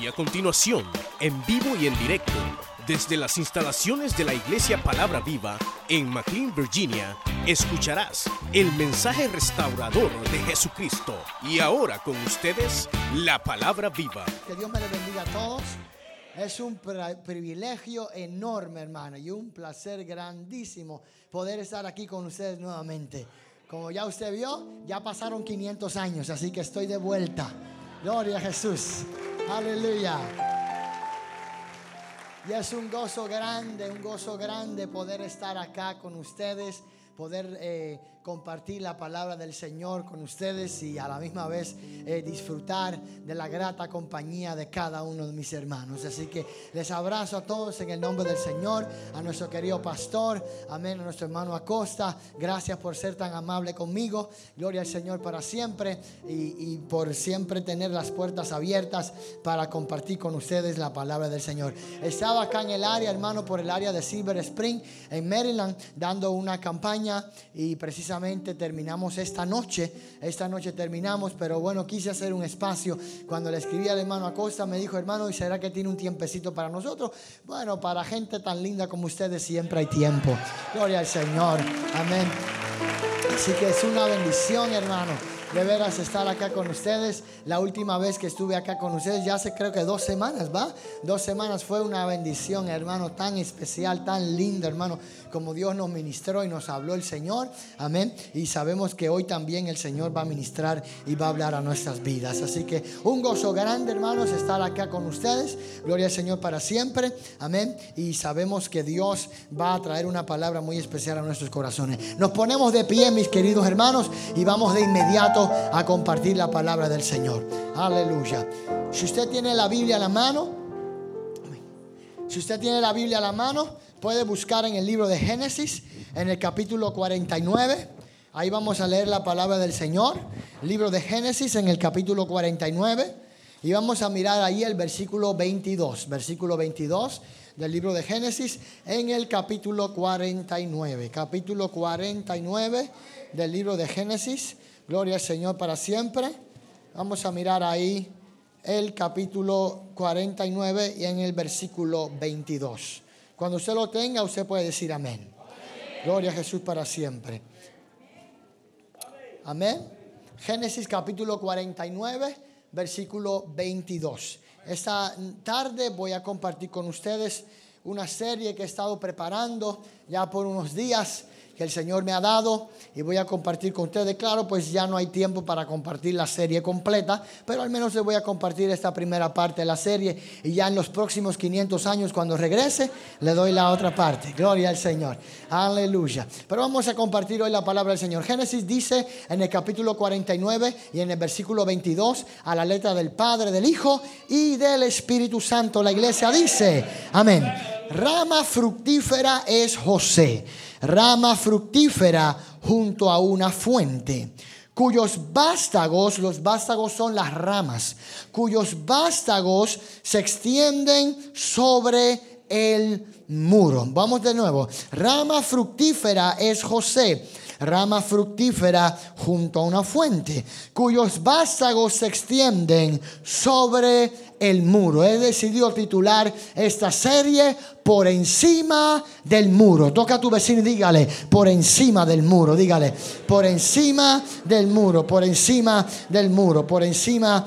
Y a continuación, en vivo y en directo, desde las instalaciones de la Iglesia Palabra Viva en McLean, Virginia, escucharás el mensaje restaurador de Jesucristo. Y ahora con ustedes, la Palabra Viva. Que Dios me le bendiga a todos. Es un pri- privilegio enorme, hermano, y un placer grandísimo poder estar aquí con ustedes nuevamente. Como ya usted vio, ya pasaron 500 años, así que estoy de vuelta. Gloria a Jesús. Aleluya. Y es un gozo grande, un gozo grande poder estar acá con ustedes, poder eh, compartir la palabra del Señor con ustedes y a la misma vez eh, disfrutar de la grata compañía de cada uno de mis hermanos. Así que les abrazo a todos en el nombre del Señor, a nuestro querido pastor, amén, a nuestro hermano Acosta. Gracias por ser tan amable conmigo. Gloria al Señor para siempre y, y por siempre tener las puertas abiertas para compartir con ustedes la palabra del Señor. Estaba acá en el área, hermano, por el área de Silver Spring, en Maryland, dando una campaña y precisamente terminamos esta noche. Esta noche terminamos, pero bueno, quise hacer un espacio. Cuando le escribí al hermano Acosta, me dijo, hermano, ¿y será que tiene un tiempecito para nosotros? Bueno, para gente tan linda como ustedes siempre hay tiempo. Gloria al Señor. Amén. Así que es una bendición, hermano, de veras estar acá con ustedes. La última vez que estuve acá con ustedes, ya hace creo que dos semanas, ¿va? Dos semanas fue una bendición, hermano, tan especial, tan linda, hermano, como Dios nos ministró y nos habló el Señor. Amén. Y sabemos que hoy también el Señor va a ministrar y va a hablar a nuestras vidas. Así que un gozo grande, hermanos, estar acá con ustedes. Gloria al Señor para siempre. Amén. Y sabemos que Dios va a traer una palabra muy especial a nuestros corazones. Nos ponemos de pie, mis queridos hermanos, y vamos de inmediato a compartir la palabra del Señor. Aleluya. Si usted tiene la Biblia a la mano, si usted tiene la Biblia a la mano, puede buscar en el libro de Génesis, en el capítulo 49. Ahí vamos a leer la palabra del Señor. Libro de Génesis en el capítulo 49. Y vamos a mirar ahí el versículo 22. Versículo 22 del libro de Génesis en el capítulo 49. Capítulo 49 del libro de Génesis. Gloria al Señor para siempre. Vamos a mirar ahí el capítulo 49 y en el versículo 22. Cuando usted lo tenga, usted puede decir amén. Gloria a Jesús para siempre. Amén. Génesis capítulo 49, versículo 22. Esta tarde voy a compartir con ustedes una serie que he estado preparando ya por unos días que el Señor me ha dado y voy a compartir con ustedes. Claro, pues ya no hay tiempo para compartir la serie completa, pero al menos les voy a compartir esta primera parte de la serie y ya en los próximos 500 años cuando regrese le doy la otra parte. Gloria al Señor. Aleluya. Pero vamos a compartir hoy la palabra del Señor. Génesis dice en el capítulo 49 y en el versículo 22 a la letra del Padre, del Hijo y del Espíritu Santo. La iglesia dice, amén. Rama fructífera es José rama fructífera junto a una fuente, cuyos vástagos, los vástagos son las ramas, cuyos vástagos se extienden sobre el muro. Vamos de nuevo. Rama fructífera es José rama fructífera junto a una fuente, cuyos vástagos se extienden sobre el muro. He decidido titular esta serie por encima del muro. Toca a tu vecino y dígale, por encima del muro, dígale, por encima del muro, por encima del muro, por encima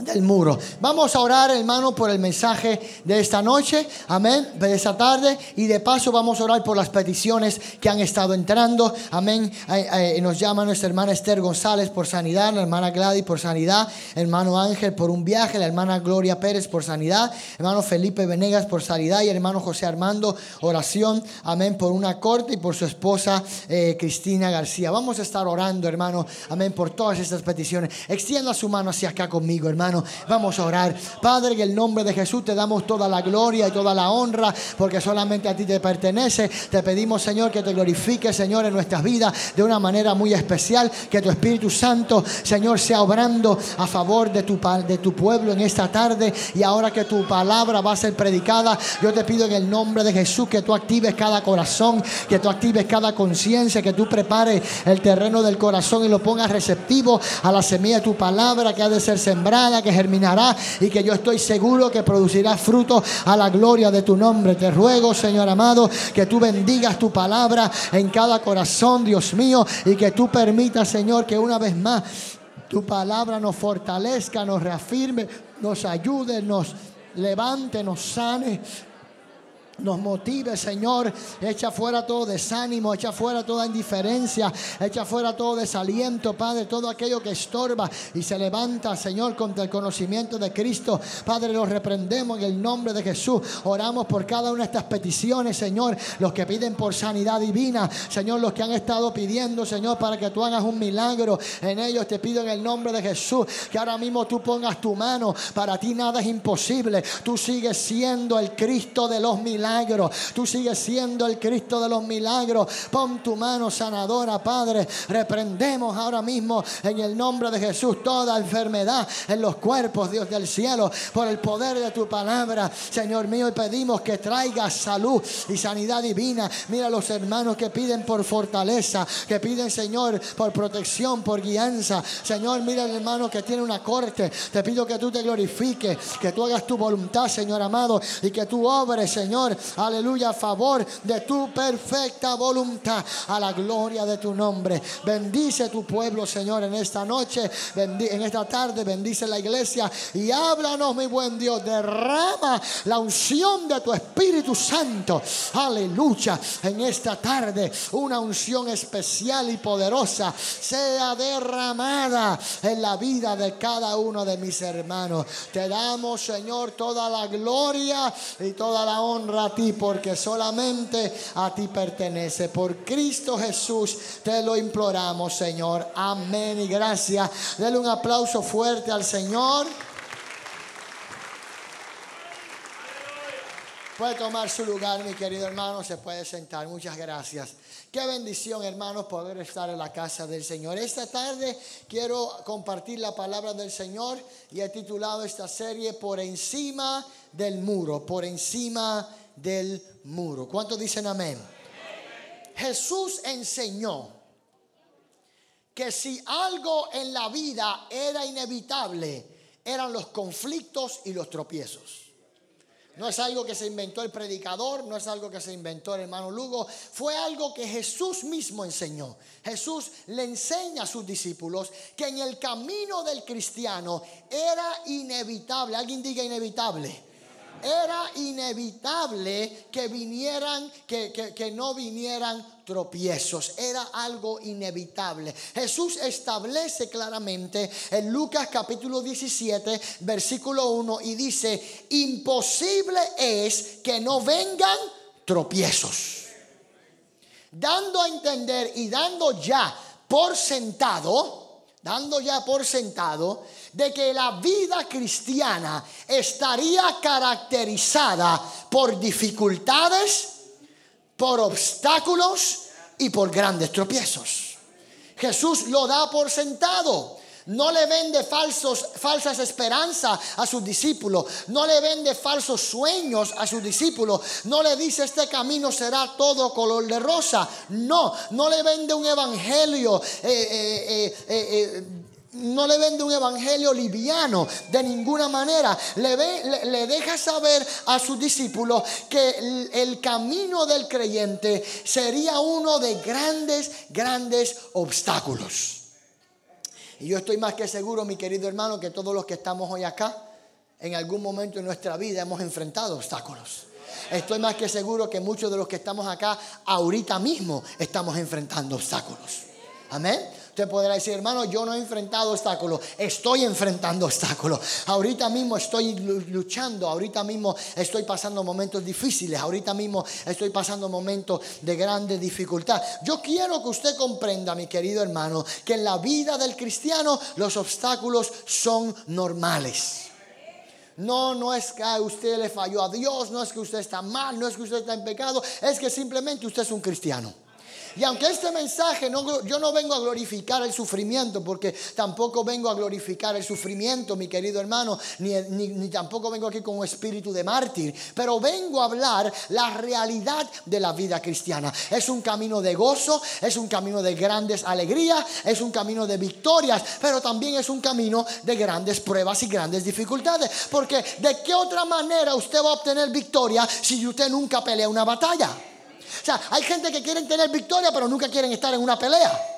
del muro. Vamos a orar, hermano, por el mensaje de esta noche, amén, de esta tarde, y de paso vamos a orar por las peticiones que han estado entrando, amén. Eh, eh, nos llama nuestra hermana Esther González por sanidad, la hermana Gladys por sanidad, hermano Ángel por un viaje, la hermana Gloria Pérez por sanidad, hermano Felipe Venegas por sanidad y hermano José Armando, oración, amén, por una corte y por su esposa eh, Cristina García. Vamos a estar orando, hermano, amén, por todas estas peticiones. Extienda su mano hacia acá conmigo, hermano. Vamos a orar. Padre, en el nombre de Jesús te damos toda la gloria y toda la honra, porque solamente a ti te pertenece. Te pedimos, Señor, que te glorifique, Señor, en nuestras vidas de una manera muy especial. Que tu Espíritu Santo, Señor, sea obrando a favor de tu, de tu pueblo en esta tarde. Y ahora que tu palabra va a ser predicada, yo te pido en el nombre de Jesús que tú actives cada corazón, que tú actives cada conciencia, que tú prepares el terreno del corazón y lo pongas receptivo a la semilla de tu palabra que ha de ser sembrada que germinará y que yo estoy seguro que producirá fruto a la gloria de tu nombre. Te ruego, Señor amado, que tú bendigas tu palabra en cada corazón, Dios mío, y que tú permitas, Señor, que una vez más tu palabra nos fortalezca, nos reafirme, nos ayude, nos levante, nos sane, nos motive, Señor. Echa fuera todo desánimo, echa fuera toda indiferencia, echa fuera todo desaliento, Padre, todo aquello que estorba y se levanta, Señor, contra el conocimiento de Cristo. Padre, lo reprendemos en el nombre de Jesús. Oramos por cada una de estas peticiones, Señor. Los que piden por sanidad divina, Señor, los que han estado pidiendo, Señor, para que tú hagas un milagro en ellos. Te pido en el nombre de Jesús que ahora mismo tú pongas tu mano. Para ti nada es imposible. Tú sigues siendo el Cristo de los milagros Tú sigues siendo el Cristo de los milagros. Pon tu mano sanadora, Padre. Reprendemos ahora mismo en el nombre de Jesús toda enfermedad en los cuerpos, Dios del cielo, por el poder de tu palabra, Señor mío. Y pedimos que traiga salud y sanidad divina. Mira los hermanos que piden por fortaleza, que piden, Señor, por protección, por guianza. Señor, mira el hermano que tiene una corte. Te pido que tú te glorifiques, que tú hagas tu voluntad, Señor amado, y que tú obres, Señor, aleluya, a favor de tu perfecta voluntad, a la gloria de tu nombre. Bendice tu pueblo, Señor, en esta noche, en esta tarde, bendice la iglesia y háblanos, mi buen Dios, derrama la unción de tu Espíritu Santo, aleluya, en esta tarde, una unción especial y poderosa sea derramada en la vida de cada uno de mis hermanos. Te damos, Señor, toda la gloria y toda la honra ti porque solamente a ti pertenece. Por Cristo Jesús te lo imploramos, Señor. Amén y gracias. Dele un aplauso fuerte al Señor. Puede tomar su lugar, mi querido hermano, se puede sentar. Muchas gracias. Qué bendición, hermanos, poder estar en la casa del Señor. Esta tarde quiero compartir la palabra del Señor y he titulado esta serie Por encima del muro, por encima del muro. ¿Cuántos dicen amén? Jesús enseñó que si algo en la vida era inevitable, eran los conflictos y los tropiezos. No es algo que se inventó el predicador, no es algo que se inventó el hermano Lugo, fue algo que Jesús mismo enseñó. Jesús le enseña a sus discípulos que en el camino del cristiano era inevitable, alguien diga inevitable, era inevitable que vinieran, que, no vinieran tropiezos. Era algo inevitable. Jesús establece claramente en Lucas capítulo 17, versículo 1 y dice, imposible es que no vengan tropiezos. Dando a entender y dando ya por sentado, dando ya por sentado de que la vida cristiana estaría caracterizada por dificultades, por obstáculos y por grandes tropiezos. Jesús lo da por sentado. No le vende falsos, falsas esperanzas a sus discípulos. No le vende falsos sueños a sus discípulos. No le dice este camino será todo color de rosa. No, no le vende un evangelio. Eh, eh, eh, no le vende un evangelio liviano de ninguna manera. Le, le, deja saber a sus discípulos que el, el, camino del creyente sería uno de grandes, grandes obstáculos. Y yo estoy más que seguro, mi querido hermano, que todos los que estamos hoy acá, en algún momento en nuestra vida hemos enfrentado obstáculos. Estoy más que seguro que muchos de los que estamos acá ahorita mismo estamos enfrentando obstáculos. Amén. Usted podrá decir, hermano, yo no he enfrentado obstáculos, estoy enfrentando obstáculos. Ahorita mismo estoy luchando, ahorita mismo estoy pasando momentos difíciles, ahorita mismo estoy pasando momentos de grande dificultad. Yo quiero que usted comprenda, mi querido hermano, que en la vida del cristiano los obstáculos son normales. No, no es que usted le falló a Dios, no es que usted está mal, no es que usted está en pecado, es que simplemente usted es un cristiano. Y aunque este mensaje, yo no vengo a glorificar el sufrimiento, porque tampoco vengo a glorificar el sufrimiento, mi querido hermano, ni, ni, tampoco vengo aquí con un espíritu de mártir, pero vengo a hablar la realidad de la vida cristiana. Es un camino de gozo, es un camino de grandes alegrías, es un camino de victorias, pero también es un camino de grandes pruebas y grandes dificultades. Porque de qué otra manera usted va a obtener victoria si usted nunca pelea una batalla. O sea, hay gente que quieren tener victoria, pero nunca quieren estar en una pelea.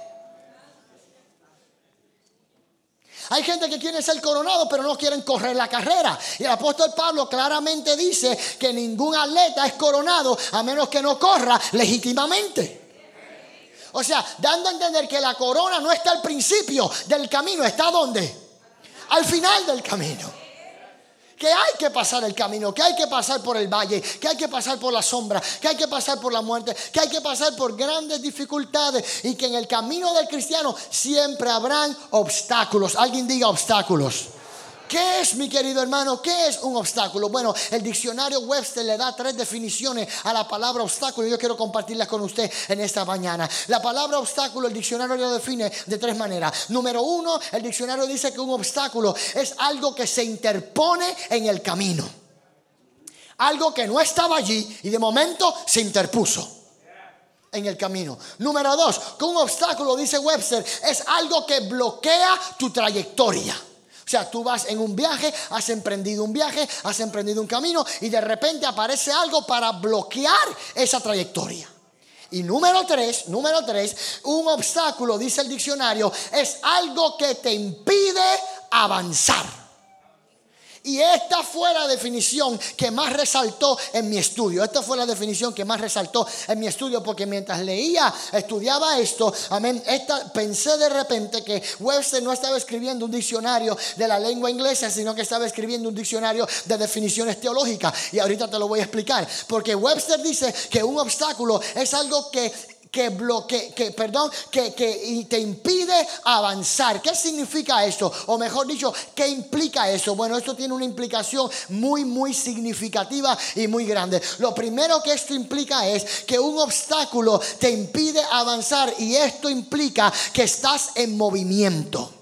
Hay gente que quiere ser coronado, pero no quieren correr la carrera. Y el apóstol Pablo claramente dice que ningún atleta es coronado a menos que no corra legítimamente. O sea, dando a entender que la corona no está al principio del camino, está donde? Al final del camino que hay que pasar el camino, que hay que pasar por el valle, que hay que pasar por la sombra, que hay que pasar por la muerte, que hay que pasar por grandes dificultades y que en el camino del cristiano siempre habrán obstáculos. Alguien diga obstáculos. ¿Qué es, mi querido hermano? ¿Qué es un obstáculo? Bueno, el diccionario Webster le da tres definiciones a la palabra obstáculo y yo quiero compartirlas con usted en esta mañana. La palabra obstáculo, el diccionario lo define de tres maneras. Número uno, el diccionario dice que un obstáculo es algo que se interpone en el camino. Algo que no estaba allí y de momento se interpuso en el camino. Número dos, que un obstáculo, dice Webster, es algo que bloquea tu trayectoria. O sea, tú vas en un viaje, has emprendido un viaje, has emprendido un camino y de repente aparece algo para bloquear esa trayectoria. Y número tres, número tres, un obstáculo, dice el diccionario, es algo que te impide avanzar. Y esta fue la definición que más resaltó en mi estudio. Esta fue la definición que más resaltó en mi estudio porque mientras leía, estudiaba esto, amén, esta, pensé de repente que Webster no estaba escribiendo un diccionario de la lengua inglesa, sino que estaba escribiendo un diccionario de definiciones teológicas. Y ahorita te lo voy a explicar. Porque Webster dice que un obstáculo es algo que que bloquea, que, perdón, que, que te impide avanzar. ¿Qué significa eso? O mejor dicho, ¿qué implica eso? Bueno, esto tiene una implicación muy, muy significativa y muy grande. Lo primero que esto implica es que un obstáculo te impide avanzar y esto implica que estás en movimiento.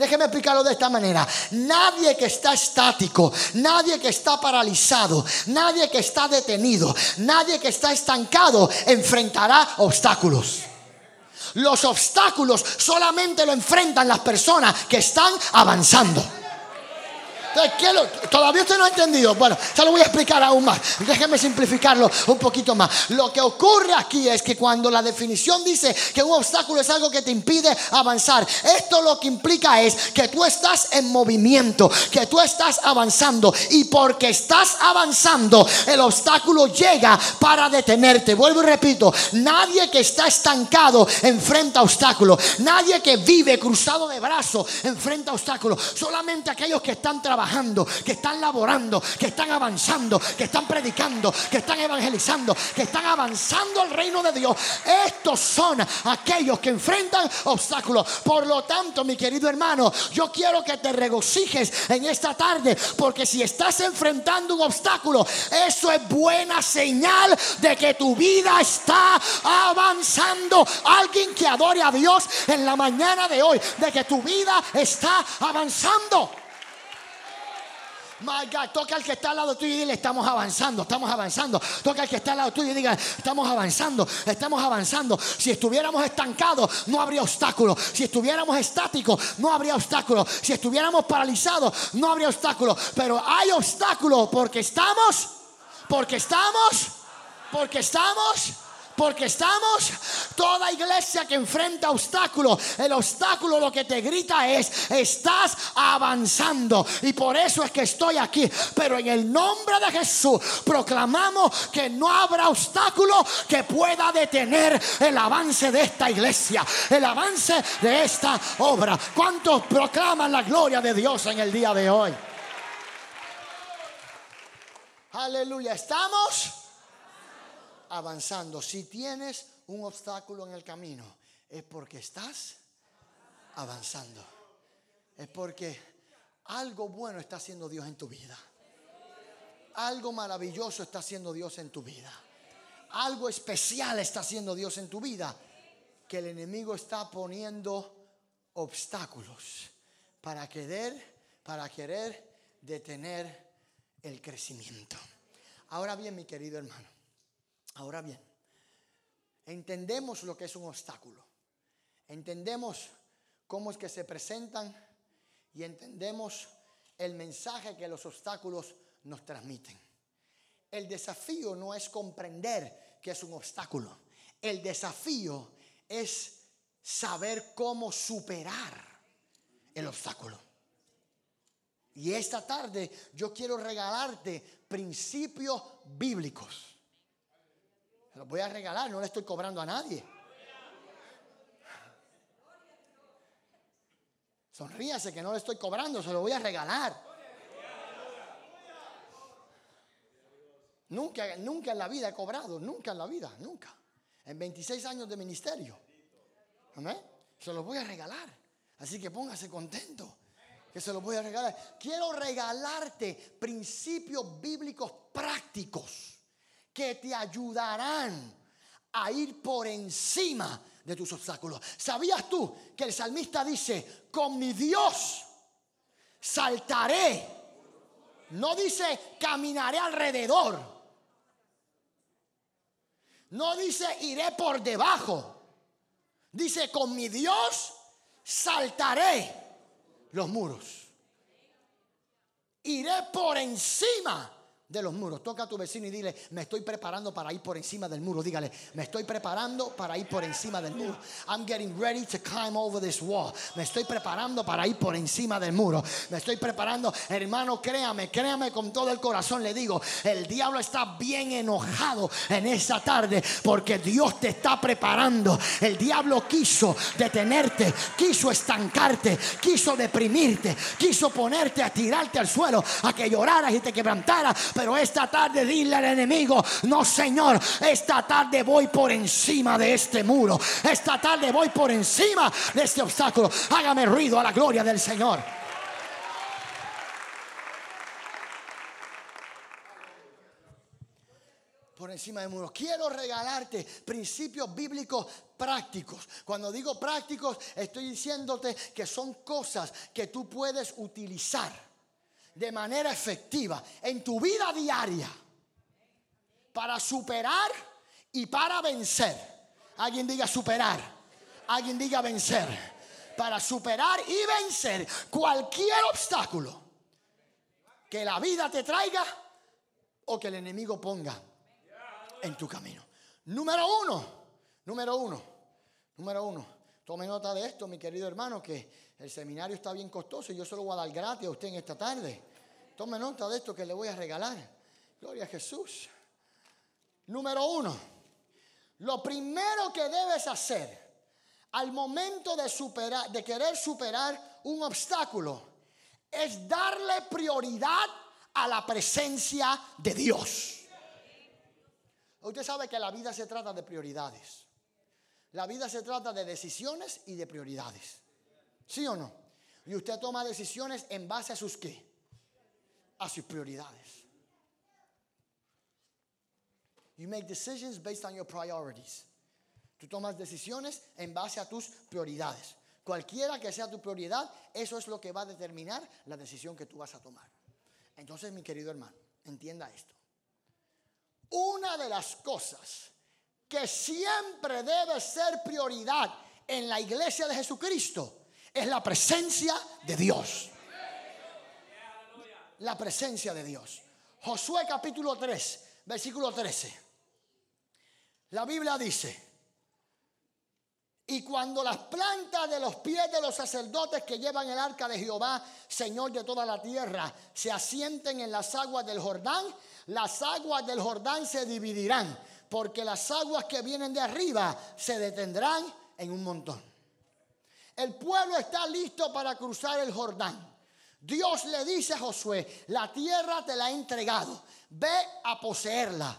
Déjeme explicarlo de esta manera. Nadie que está estático, nadie que está paralizado, nadie que está detenido, nadie que está estancado enfrentará obstáculos. Los obstáculos solamente lo enfrentan las personas que están avanzando. Todavía usted no ha entendido. Bueno, se lo voy a explicar aún más. Déjeme simplificarlo un poquito más. Lo que ocurre aquí es que cuando la definición dice que un obstáculo es algo que te impide avanzar, esto lo que implica es que tú estás en movimiento, que tú estás avanzando. Y porque estás avanzando, el obstáculo llega para detenerte. Vuelvo y repito, nadie que está estancado enfrenta obstáculos. Nadie que vive cruzado de brazos enfrenta obstáculos. Solamente aquellos que están trabajando que están laborando, que están avanzando, que están predicando, que están evangelizando, que están avanzando al reino de Dios. Estos son aquellos que enfrentan obstáculos. Por lo tanto, mi querido hermano, yo quiero que te regocijes en esta tarde, porque si estás enfrentando un obstáculo, eso es buena señal de que tu vida está avanzando. Alguien que adore a Dios en la mañana de hoy, de que tu vida está avanzando. My God, toca al que está al lado tuyo y dile, estamos avanzando, estamos avanzando. Toca al que está al lado tuyo y diga, estamos avanzando, estamos avanzando. Si estuviéramos estancados, no habría obstáculos. Si estuviéramos estáticos, no habría obstáculos. Si estuviéramos paralizados, no habría obstáculos. Pero hay obstáculos porque estamos, porque estamos, porque estamos porque estamos, toda iglesia que enfrenta obstáculos, el obstáculo lo que te grita es, estás avanzando. Y por eso es que estoy aquí. Pero en el nombre de Jesús proclamamos que no habrá obstáculo que pueda detener el avance de esta iglesia, el avance de esta obra. ¿Cuántos proclaman la gloria de Dios en el día de hoy? Aleluya, ¿estamos? Avanzando. Si tienes un obstáculo en el camino, es porque estás avanzando. Es porque algo bueno está haciendo Dios en tu vida. Algo maravilloso está haciendo Dios en tu vida. algo especial está haciendo Dios en tu vida, que el enemigo está poniendo obstáculos para querer, para querer detener el crecimiento. Ahora bien, mi querido hermano, ahora bien, entendemos lo que es un obstáculo. Entendemos cómo es que se presentan y entendemos el mensaje que los obstáculos nos transmiten. El desafío no es comprender que es un obstáculo. El desafío es saber cómo superar el obstáculo. Y esta tarde yo quiero regalarte principios bíblicos. Se los voy a regalar, no le estoy cobrando a nadie. Sonríase que no le estoy cobrando, se lo voy a regalar. Nunca, nunca en la vida he cobrado, nunca en la vida, nunca. En 26 años de ministerio. Amén. Se los voy a regalar. Así que póngase contento. Que se los voy a regalar. Quiero regalarte principios bíblicos prácticos que te ayudarán a ir por encima de tus obstáculos. ¿Sabías tú que el salmista dice, con mi Dios saltaré? No dice, caminaré alrededor. No dice iré por debajo. Dice, con mi Dios saltaré los muros. Iré por encima de los muros. Toca a tu vecino y dile, me estoy preparando para ir por encima del muro. Dígale, me estoy preparando para ir por encima del muro. I'm getting ready to climb over this wall. Me estoy preparando para ir por encima del muro. Me estoy preparando, hermano, créame, créame con todo el corazón. Le digo, el diablo está bien enojado en esta tarde porque Dios te está preparando. El diablo quiso detenerte, quiso estancarte, quiso deprimirte, quiso ponerte a tirarte al suelo, a que lloraras y te quebrantaras pero esta tarde dile al enemigo, no Señor, esta tarde voy por encima de este muro. Esta tarde voy por encima de este obstáculo. Hágame ruido a la gloria del Señor. por encima del muro. Quiero regalarte principios bíblicos prácticos. Cuando digo prácticos, estoy diciéndote que son cosas que tú puedes utilizar de manera efectiva en tu vida diaria para superar y para vencer. Alguien diga superar, alguien diga vencer. Para superar y vencer cualquier obstáculo que la vida te traiga o que el enemigo ponga en tu camino. Número uno, número uno, número uno. Tome nota de esto, mi querido hermano, que el seminario está bien costoso y yo se lo voy a dar gratis a usted en esta tarde. Tome nota de esto que le voy a regalar. Gloria a Jesús. Número uno, lo primero que debes hacer al momento de, superar, de querer superar un obstáculo es darle prioridad a la presencia de Dios. Usted sabe que la vida se trata de prioridades. La vida se trata de decisiones y de prioridades. ¿Sí o no? Y usted toma decisiones en base a sus qué? A sus prioridades. You make decisions based on your priorities. Tú tomas decisiones en base a tus prioridades. Cualquiera que sea tu prioridad, eso es lo que va a determinar la decisión que tú vas a tomar. Entonces, mi querido hermano, entienda esto. Una de las cosas que siempre debe ser prioridad en la iglesia de Jesucristo es la presencia de Dios la presencia de Dios. Josué capítulo 3, versículo 13. La Biblia dice, y cuando las plantas de los pies de los sacerdotes que llevan el arca de Jehová, Señor de toda la tierra, se asienten en las aguas del Jordán, las aguas del Jordán se dividirán, porque las aguas que vienen de arriba se detendrán en un montón. El pueblo está listo para cruzar el Jordán. Dios le dice a Josué, la tierra te la he entregado, ve a poseerla,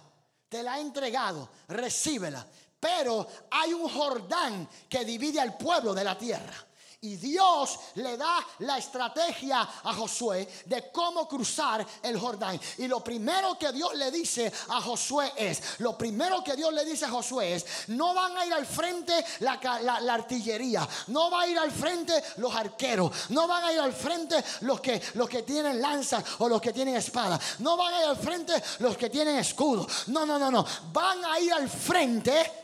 te la he entregado, recíbela. Pero hay un Jordán que divide al pueblo de la tierra. Y Dios le da la estrategia a Josué de cómo cruzar el Jordán. Y lo primero que Dios le dice a Josué es, lo primero que Dios le dice a Josué es, no van a ir al frente la, artillería, no va a ir al frente los arqueros, no van a ir al frente los que, los que tienen lanzas o los que tienen espada, no van a ir al frente los que tienen escudo. No, no, no, no. Van a ir al frente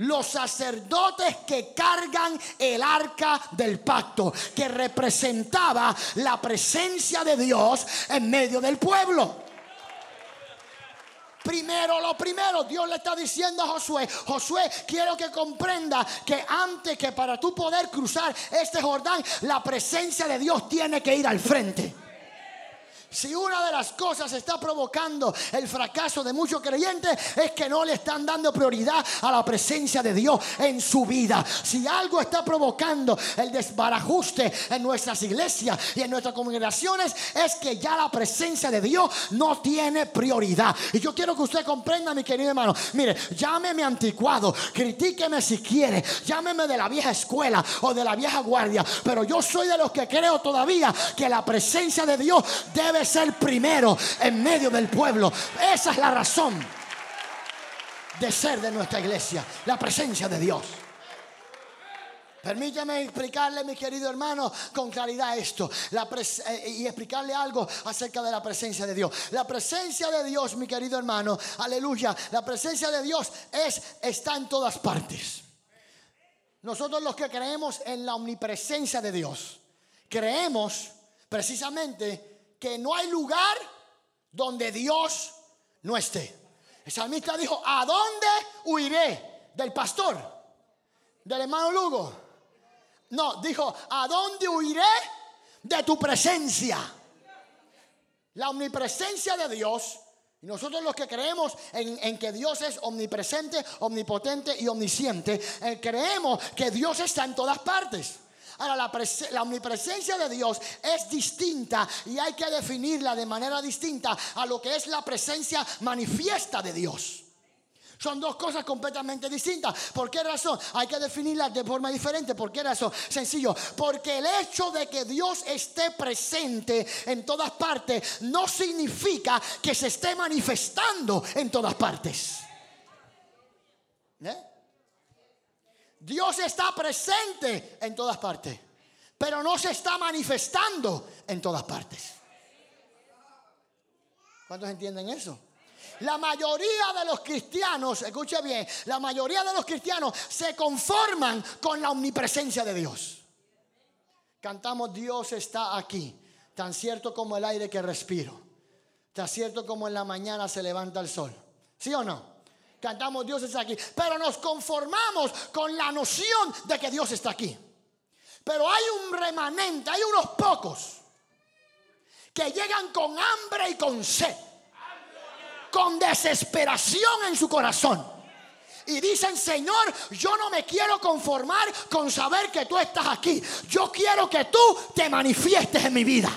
los sacerdotes que cargan el arca del pacto, que representaba la presencia de Dios en medio del pueblo. Primero, lo primero, Dios le está diciendo a Josué, Josué, quiero que comprenda que antes que para tú poder cruzar este Jordán, la presencia de Dios tiene que ir al frente. Si una de las cosas está provocando el fracaso de muchos creyentes es que no le están dando prioridad a la presencia de Dios en su vida. Si algo está provocando el desbarajuste en nuestras iglesias y en nuestras congregaciones es que ya la presencia de Dios no tiene prioridad. Y yo quiero que usted comprenda, mi querido hermano. Mire, llámeme anticuado, critíqueme si quiere, llámeme de la vieja escuela o de la vieja guardia, pero yo soy de los que creo todavía que la presencia de Dios debe ser primero en medio del pueblo. Esa es la razón de ser de nuestra iglesia, la presencia de Dios. Permítame explicarle, mi querido hermano, con claridad esto eh, y explicarle algo acerca de la presencia de Dios. La presencia de Dios, mi querido hermano, aleluya, la presencia de Dios es, está en todas partes. Nosotros los que creemos en la omnipresencia de Dios, creemos precisamente que no hay lugar donde Dios no esté. El salmista dijo, ¿a dónde huiré? Del pastor, del hermano Lugo. No, dijo, ¿a dónde huiré? De tu presencia. La omnipresencia de Dios y nosotros los que creemos en, que Dios es omnipresente, omnipotente y omnisciente, eh, creemos que Dios está en todas partes. Ahora, la, omnipresencia de Dios es distinta y hay que definirla de manera distinta a lo que es la presencia manifiesta de Dios. Son dos cosas completamente distintas. ¿Por qué razón? Hay que definirlas de forma diferente. ¿Por qué razón? Sencillo. Porque el hecho de que Dios esté presente en todas partes no significa que se esté manifestando en todas partes. ¿Eh? Dios está presente en todas partes, pero no se está manifestando en todas partes. ¿Cuántos entienden eso? La mayoría de los cristianos, escuche bien, la mayoría de los cristianos se conforman con la omnipresencia de Dios. Cantamos Dios está aquí, tan cierto como el aire que respiro, tan cierto como en la mañana se levanta el sol. ¿Sí o no? Cantamos Dios está aquí, pero nos conformamos con la noción de que Dios está aquí. Pero hay un remanente, hay unos pocos que llegan con hambre y con sed, con desesperación en su corazón. Y dicen, Señor, yo no me quiero conformar con saber que tú estás aquí. Yo quiero que tú te manifiestes en mi vida.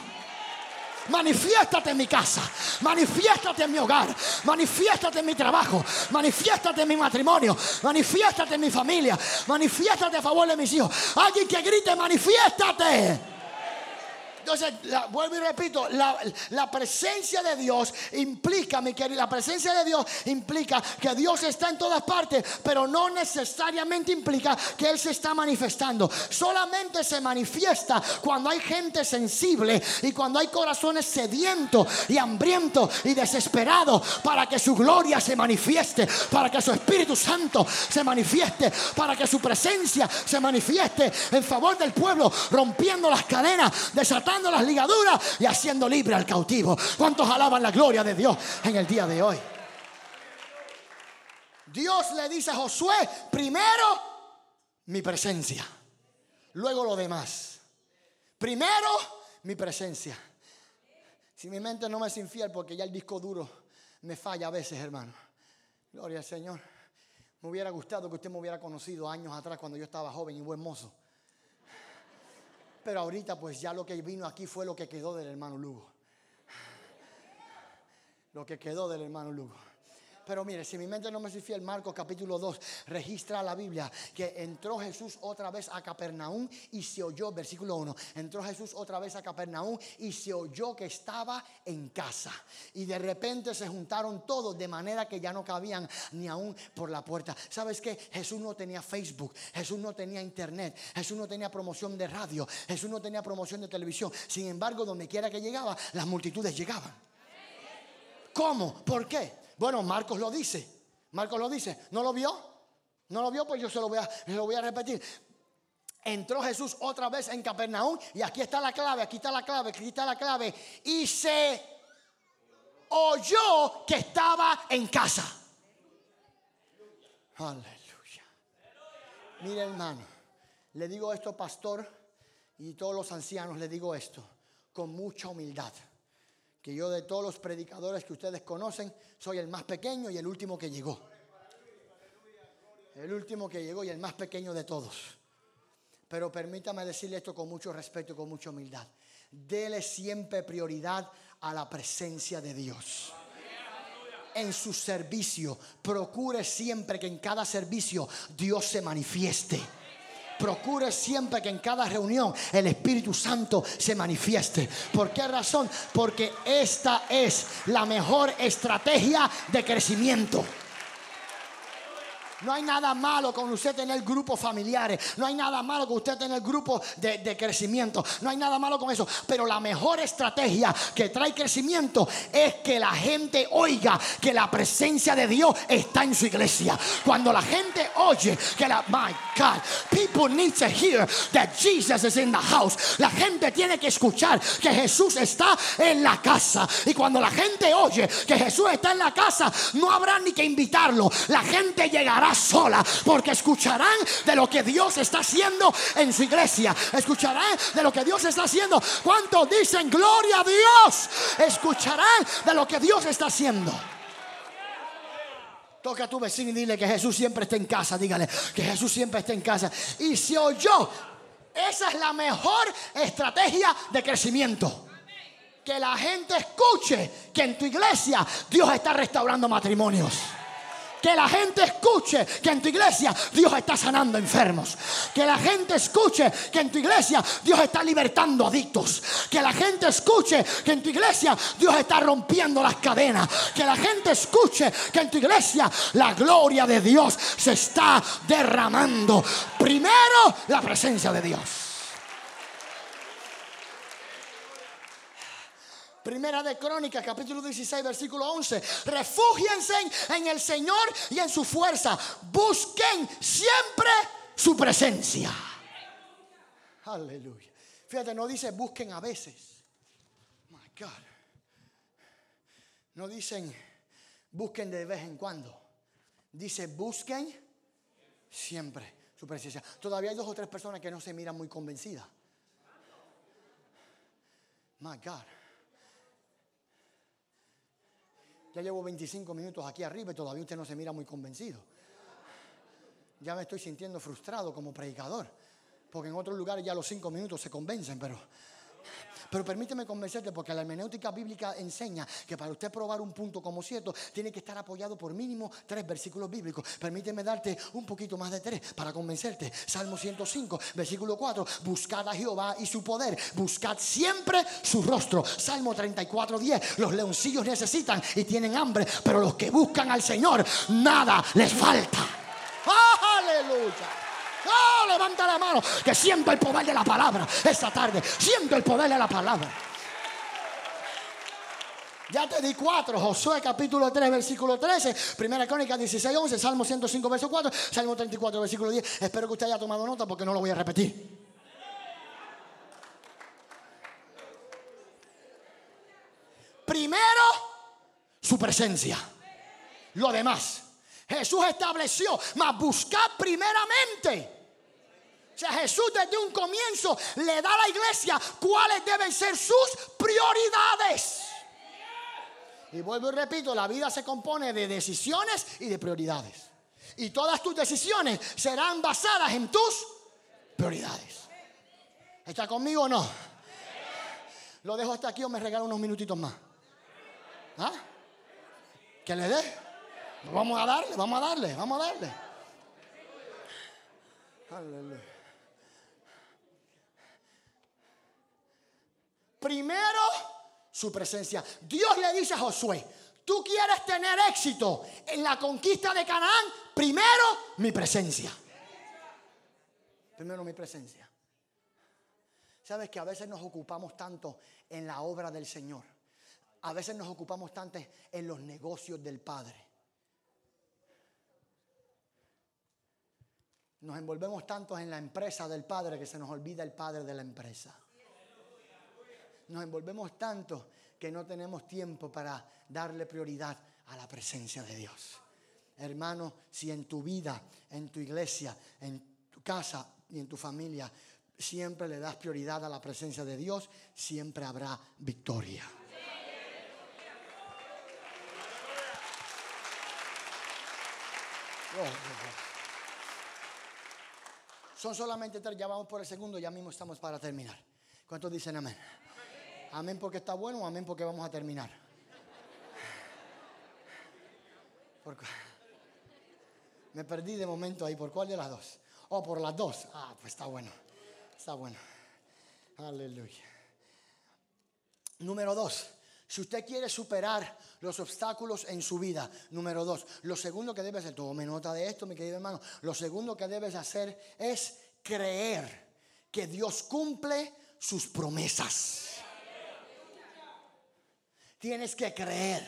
Manifiéstate en mi casa, manifiéstate en mi hogar, manifiéstate en mi trabajo, manifiéstate en mi matrimonio, manifiéstate en mi familia, manifiéstate a favor de mis hijos. Alguien que grite, manifiéstate. Entonces, vuelvo y repito, la, presencia de Dios implica, mi querida, la presencia de Dios implica que Dios está en todas partes, pero no necesariamente implica que Él se está manifestando. Solamente se manifiesta cuando hay gente sensible y cuando hay corazones sedientos y hambrientos y desesperados para que su gloria se manifieste, para que su Espíritu Santo se manifieste, para que su presencia se manifieste en favor del pueblo, rompiendo las cadenas de Las ligaduras y haciendo libre al cautivo. ¿Cuántos alaban la gloria de Dios en el día de hoy? Dios le dice a Josué, primero mi presencia, luego lo demás. Primero mi presencia. Si mi mente no me es infiel porque ya el disco duro me falla a veces, hermano. Gloria al Señor. Me hubiera gustado que usted me hubiera conocido años atrás cuando yo estaba joven y buen mozo. Pero ahorita pues ya lo que vino aquí fue lo que quedó del hermano Lugo. Lo que quedó del hermano Lugo. Pero mire, si mi mente no me es fiel, Marcos capítulo 2 registra la Biblia que entró Jesús otra vez a Capernaum y se oyó, versículo 1, entró Jesús otra vez a Capernaum y se oyó que estaba en casa. Y de repente se juntaron todos de manera que ya no cabían ni aún por la puerta. ¿Sabes qué? Jesús no tenía Facebook, Jesús no tenía internet, Jesús no tenía promoción de radio, Jesús no tenía promoción de televisión. Sin embargo, donde quiera que llegaba, las multitudes llegaban. ¿Cómo? ¿Por qué? Bueno, Marcos lo dice. Marcos lo dice. ¿No lo vio? ¿No lo vio? Pues yo se lo voy a, repetir. Entró Jesús otra vez en Capernaum y aquí está la clave, aquí está la clave, aquí está la clave. Y se oyó que estaba en casa. Aleluya. Mire hermano, le digo esto pastor y todos los ancianos, le digo esto con mucha humildad que yo de todos los predicadores que ustedes conocen, soy el más pequeño y el último que llegó. El último que llegó y el más pequeño de todos. Pero permítame decirle esto con mucho respeto y con mucha humildad. Dele siempre prioridad a la presencia de Dios. En su servicio, procure siempre que en cada servicio Dios se manifieste procure siempre que en cada reunión el Espíritu Santo se manifieste. ¿Por qué razón? Porque esta es la mejor estrategia de crecimiento. No hay nada malo con usted tener grupos familiares. No hay nada malo con usted tener grupos de, de, crecimiento. No hay nada malo con eso. Pero la mejor estrategia que trae crecimiento es que la gente oiga que la presencia de Dios está en su iglesia. Cuando la gente oye que la... My God, people need to hear that Jesus is in the house. La gente tiene que escuchar que Jesús está en la casa. Y cuando la gente oye que Jesús está en la casa, no habrá ni que invitarlo. La gente llegará sola, porque escucharán de lo que Dios está haciendo en su iglesia. Escucharán de lo que Dios está haciendo. ¿Cuántos dicen gloria a Dios? Escucharán de lo que Dios está haciendo. Toca a tu vecino y dile que Jesús siempre está en casa. Dígale que Jesús siempre está en casa. Y se oyó. Esa es la mejor estrategia de crecimiento que la gente escuche que en tu iglesia Dios está restaurando matrimonios que la gente escuche que en tu iglesia Dios está sanando enfermos. Que la gente escuche que en tu iglesia Dios está libertando adictos. Que la gente escuche que en tu iglesia Dios está rompiendo las cadenas. Que la gente escuche que en tu iglesia la gloria de Dios se está derramando. Primero la presencia de Dios. Primera de Crónicas, capítulo 16, versículo 11. Refúgiense en el Señor y en su fuerza. Busquen siempre su presencia. Aleluya. Fíjate, no dice busquen a veces. My God. No dicen busquen de vez en cuando. Dice busquen siempre su presencia. Todavía hay dos o tres personas que no se miran muy convencidas. My God. Ya llevo 25 minutos aquí arriba y todavía usted no se mira muy convencido. Ya me estoy sintiendo frustrado como predicador. Porque en otros lugares ya los cinco minutos se convencen, pero pero permíteme convencerte porque la hermenéutica bíblica enseña que para usted probar un punto como cierto tiene que estar apoyado por mínimo tres versículos bíblicos. Permíteme darte un poquito más de tres para convencerte. Salmo 105, versículo 4. Buscad a Jehová y su poder. Buscad siempre su rostro. Salmo 34, 10. Los leoncillos necesitan y tienen hambre, pero los que buscan al Señor, nada les falta. Aleluya. Levanta la mano, que siento el poder de la palabra esta tarde. Siento el poder de la palabra. Ya te di cuatro, Josué capítulo 3, versículo 13, Primera Crónica 16, 11, Salmo 105, verso 4, Salmo 34, versículo 10. Espero que usted haya tomado nota porque no lo voy a repetir. Primero, su presencia. Lo demás. Jesús estableció, mas buscad primeramente. O sea, Jesús desde un comienzo le da a la iglesia cuáles deben ser sus prioridades. Y vuelvo y repito, la vida se compone de decisiones y de prioridades. Y todas tus decisiones serán basadas en tus prioridades. ¿Está conmigo o no? Lo dejo hasta aquí o me regalo unos minutitos más. ¿Ah? ¿Que le dé? Vamos a darle, vamos a darle, vamos a darle. Aleluya. Primero, su presencia. Dios le dice a Josué, tú quieres tener éxito en la conquista de Canaán, primero mi presencia. Primero mi presencia. Sabes que a veces nos ocupamos tanto en la obra del Señor. A veces nos ocupamos tanto en los negocios del Padre. Nos envolvemos tanto en la empresa del Padre que se nos olvida el Padre de la empresa. Nos envolvemos tanto que no tenemos tiempo para darle prioridad a la presencia de Dios. Hermano, si en tu vida, en tu iglesia, en tu casa y en tu familia siempre le das prioridad a la presencia de Dios, siempre habrá victoria. Oh, oh, oh. Son solamente tres, ya vamos por el segundo, ya mismo estamos para terminar. ¿Cuántos dicen amén? Amén porque está bueno o amén porque vamos a terminar. me perdí de momento ahí. ¿Por cuál de las dos? Oh, por las dos. Ah, pues está bueno. Está bueno. Aleluya. Número dos. Si usted quiere superar los obstáculos en su vida, número dos, lo segundo que debe hacer, tome nota de esto, mi querido hermano, lo segundo que debes hacer es creer que Dios cumple sus promesas. Tienes que creer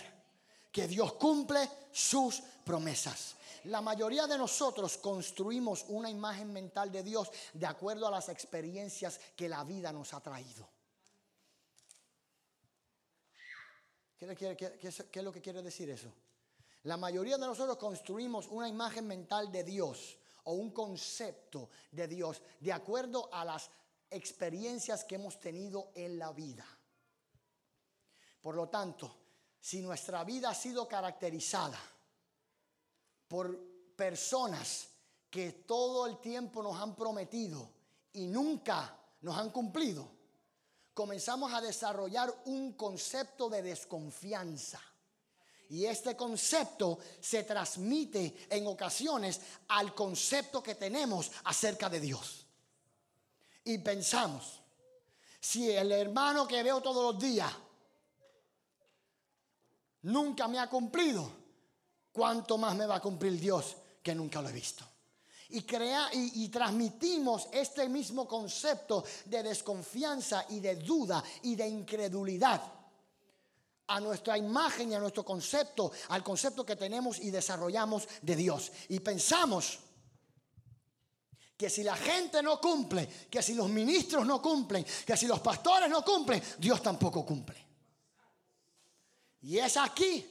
que Dios cumple sus promesas. La mayoría de nosotros construimos una imagen mental de Dios de acuerdo a las experiencias que la vida nos ha traído. ¿Qué, es lo que quiere decir eso? La mayoría de nosotros construimos una imagen mental de Dios o un concepto de Dios de acuerdo a las experiencias que hemos tenido en la vida. Por lo tanto, si nuestra vida ha sido caracterizada por personas que todo el tiempo nos han prometido y nunca nos han cumplido, comenzamos a desarrollar un concepto de desconfianza. Y este concepto se transmite en ocasiones al concepto que tenemos acerca de Dios. Y pensamos, si el hermano que veo todos los días nunca me ha cumplido, ¿cuánto más me va a cumplir Dios que nunca lo he visto? y, crea, y, transmitimos este mismo concepto de desconfianza y de duda y de incredulidad a nuestra imagen y a nuestro concepto, al concepto que tenemos y desarrollamos de Dios. Y pensamos que si la gente no cumple, que si los ministros no cumplen, que si los pastores no cumplen, Dios tampoco cumple. Y es aquí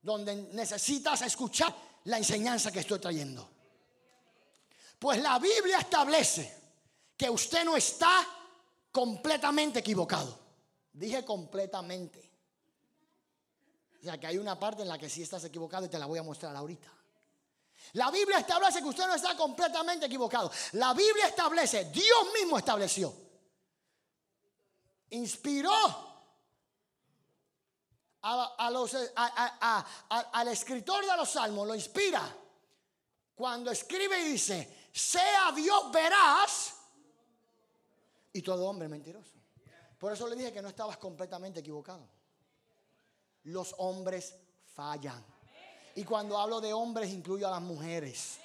donde necesitas escuchar la enseñanza que estoy trayendo. Pues la Biblia establece que usted no está completamente equivocado. Dije completamente. O sea que hay una parte en la que sí estás equivocado y te la voy a mostrar ahorita. La Biblia establece que usted no está completamente equivocado. La Biblia establece, Dios mismo estableció. Inspiró al escritor de los salmos, lo inspira. Cuando escribe y dice, sea Dios verás y todo hombre mentiroso. Por eso le dije que no estabas completamente equivocado. Los hombres fallan. Y cuando hablo de hombres incluyo a las mujeres.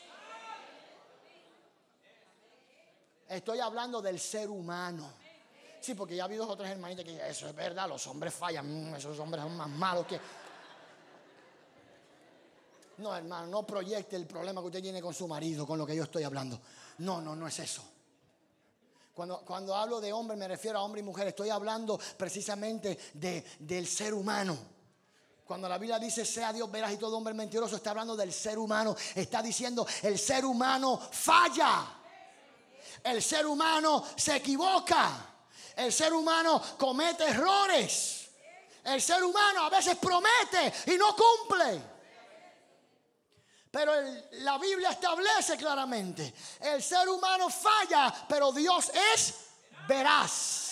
Estoy hablando del ser humano. Sí, porque ya ha habido otras hermanitas que eso es verdad, los hombres fallan, mm, esos hombres son más malos que... No, hermano, no proyecte el problema que usted tiene con su marido, con lo que yo estoy hablando. No, no, no es eso. Cuando, cuando hablo de hombre me refiero a hombre y mujer. Estoy hablando precisamente de, del ser humano. Cuando la Biblia dice sea Dios verás y todo hombre mentiroso, está hablando del ser humano. Está diciendo el ser humano falla. El ser humano se equivoca. El ser humano comete errores. El ser humano a veces promete y no cumple. Pero la Biblia establece claramente, el ser humano falla, pero Dios es veraz.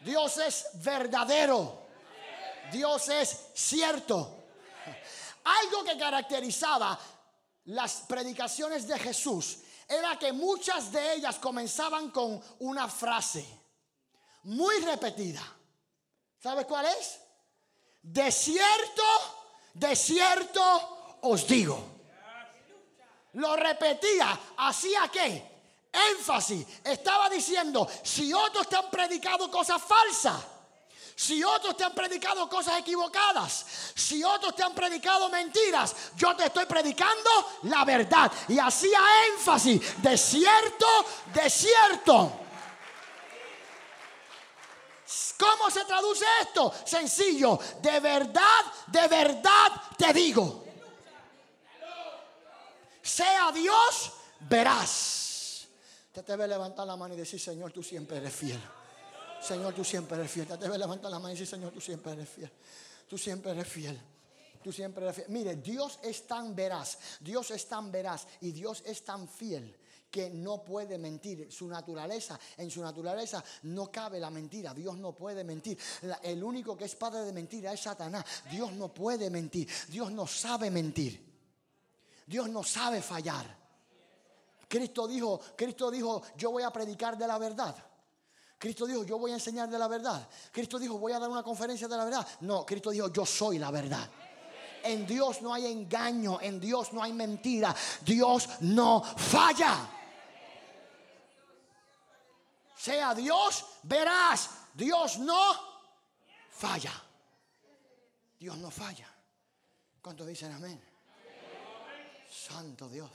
Dios es verdadero. Dios es cierto. Algo que caracterizaba las predicaciones de Jesús era que muchas de ellas comenzaban con una frase muy repetida. ¿Sabes cuál es? De cierto, de cierto os digo. Lo repetía, hacía qué? Énfasis. Estaba diciendo, si otros te han predicado cosas falsas, si otros te han predicado cosas equivocadas, si otros te han predicado mentiras, yo te estoy predicando la verdad. Y hacía énfasis, de cierto, de cierto. ¿Cómo se traduce esto? Sencillo, de verdad, de verdad te digo. Sea Dios, verás. Te debe levantar la mano y decir, Señor, tú siempre eres fiel. Señor, tú siempre eres fiel. Te debe levantar la mano y decir, Señor, tú siempre eres fiel. Tú siempre eres fiel. Tú siempre eres fiel. Mire, Dios es tan veraz. Dios es tan veraz y Dios es tan fiel que no puede mentir. Su naturaleza, en su naturaleza no cabe la mentira. Dios no puede mentir. el único que es padre de mentira es Satanás. Dios no puede mentir. Dios no sabe mentir. Dios no sabe fallar. Cristo dijo, Cristo dijo, yo voy a predicar de la verdad. Cristo dijo, yo voy a enseñar de la verdad. Cristo dijo, voy a dar una conferencia de la verdad. No, Cristo dijo, yo soy la verdad. En Dios no hay engaño, en Dios no hay mentira, Dios no falla. Sea Dios, verás, Dios no falla. Dios no falla. ¿Cuántos dicen amén? Santo Dios,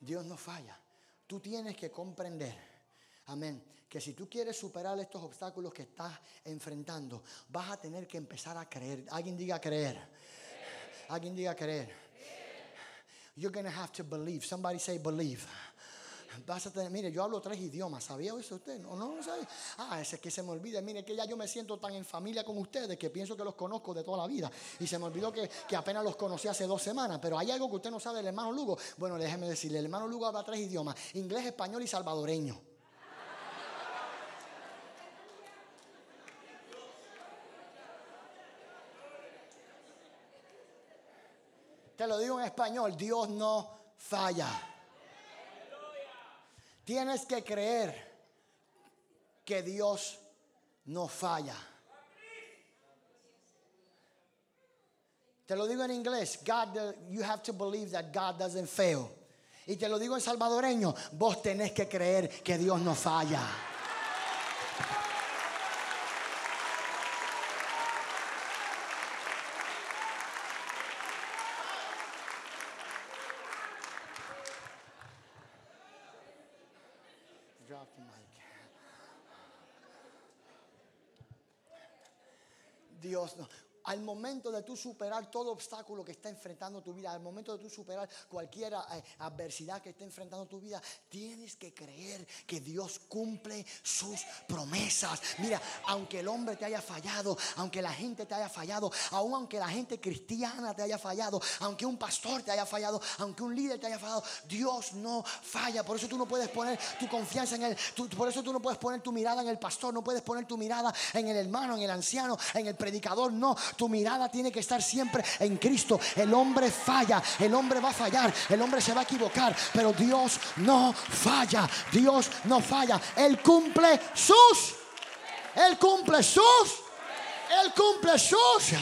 Dios no falla. Tú tienes que comprender, amén, que si tú quieres superar estos obstáculos que estás enfrentando, vas a tener que empezar a creer. Alguien diga creer. Alguien diga creer. You're going to have to believe. Somebody say believe. Vas a tener, mire, yo hablo tres idiomas. ¿Sabía eso usted? No, no, no sabía. Ah, ese que se me olvida. Mire, que ya yo me siento tan en familia con ustedes que pienso que los conozco de toda la vida. Y se me olvidó que, que apenas los conocí hace dos semanas. Pero hay algo que usted no sabe del hermano Lugo. Bueno, déjeme decirle, el hermano Lugo habla tres idiomas: inglés, español y salvadoreño. Te lo digo en español, Dios no falla. Tienes que creer que Dios no falla. Te lo digo en inglés, God, you have to believe that God doesn't fail. Y te lo digo en salvadoreño, vos tenés que creer que Dios no falla. Dios no. Al momento de tú superar todo obstáculo que está enfrentando tu vida, al momento de tú superar cualquier eh, adversidad que esté enfrentando tu vida, tienes que creer que Dios cumple sus promesas. Mira, aunque el hombre te haya fallado, aunque la gente te haya fallado, aun aunque la gente cristiana te haya fallado, aunque un pastor te haya fallado, aunque un líder te haya fallado, Dios no falla. Por eso tú no puedes poner tu confianza en él. por eso tú no puedes poner tu mirada en el pastor, no puedes poner tu mirada en el hermano, en el anciano, en el predicador. No, tu mirada tiene que estar siempre en Cristo. El hombre falla, el hombre va a fallar, el hombre se va a equivocar, pero Dios no falla, Dios no falla. Él cumple sus, Él cumple sus él cumple sus.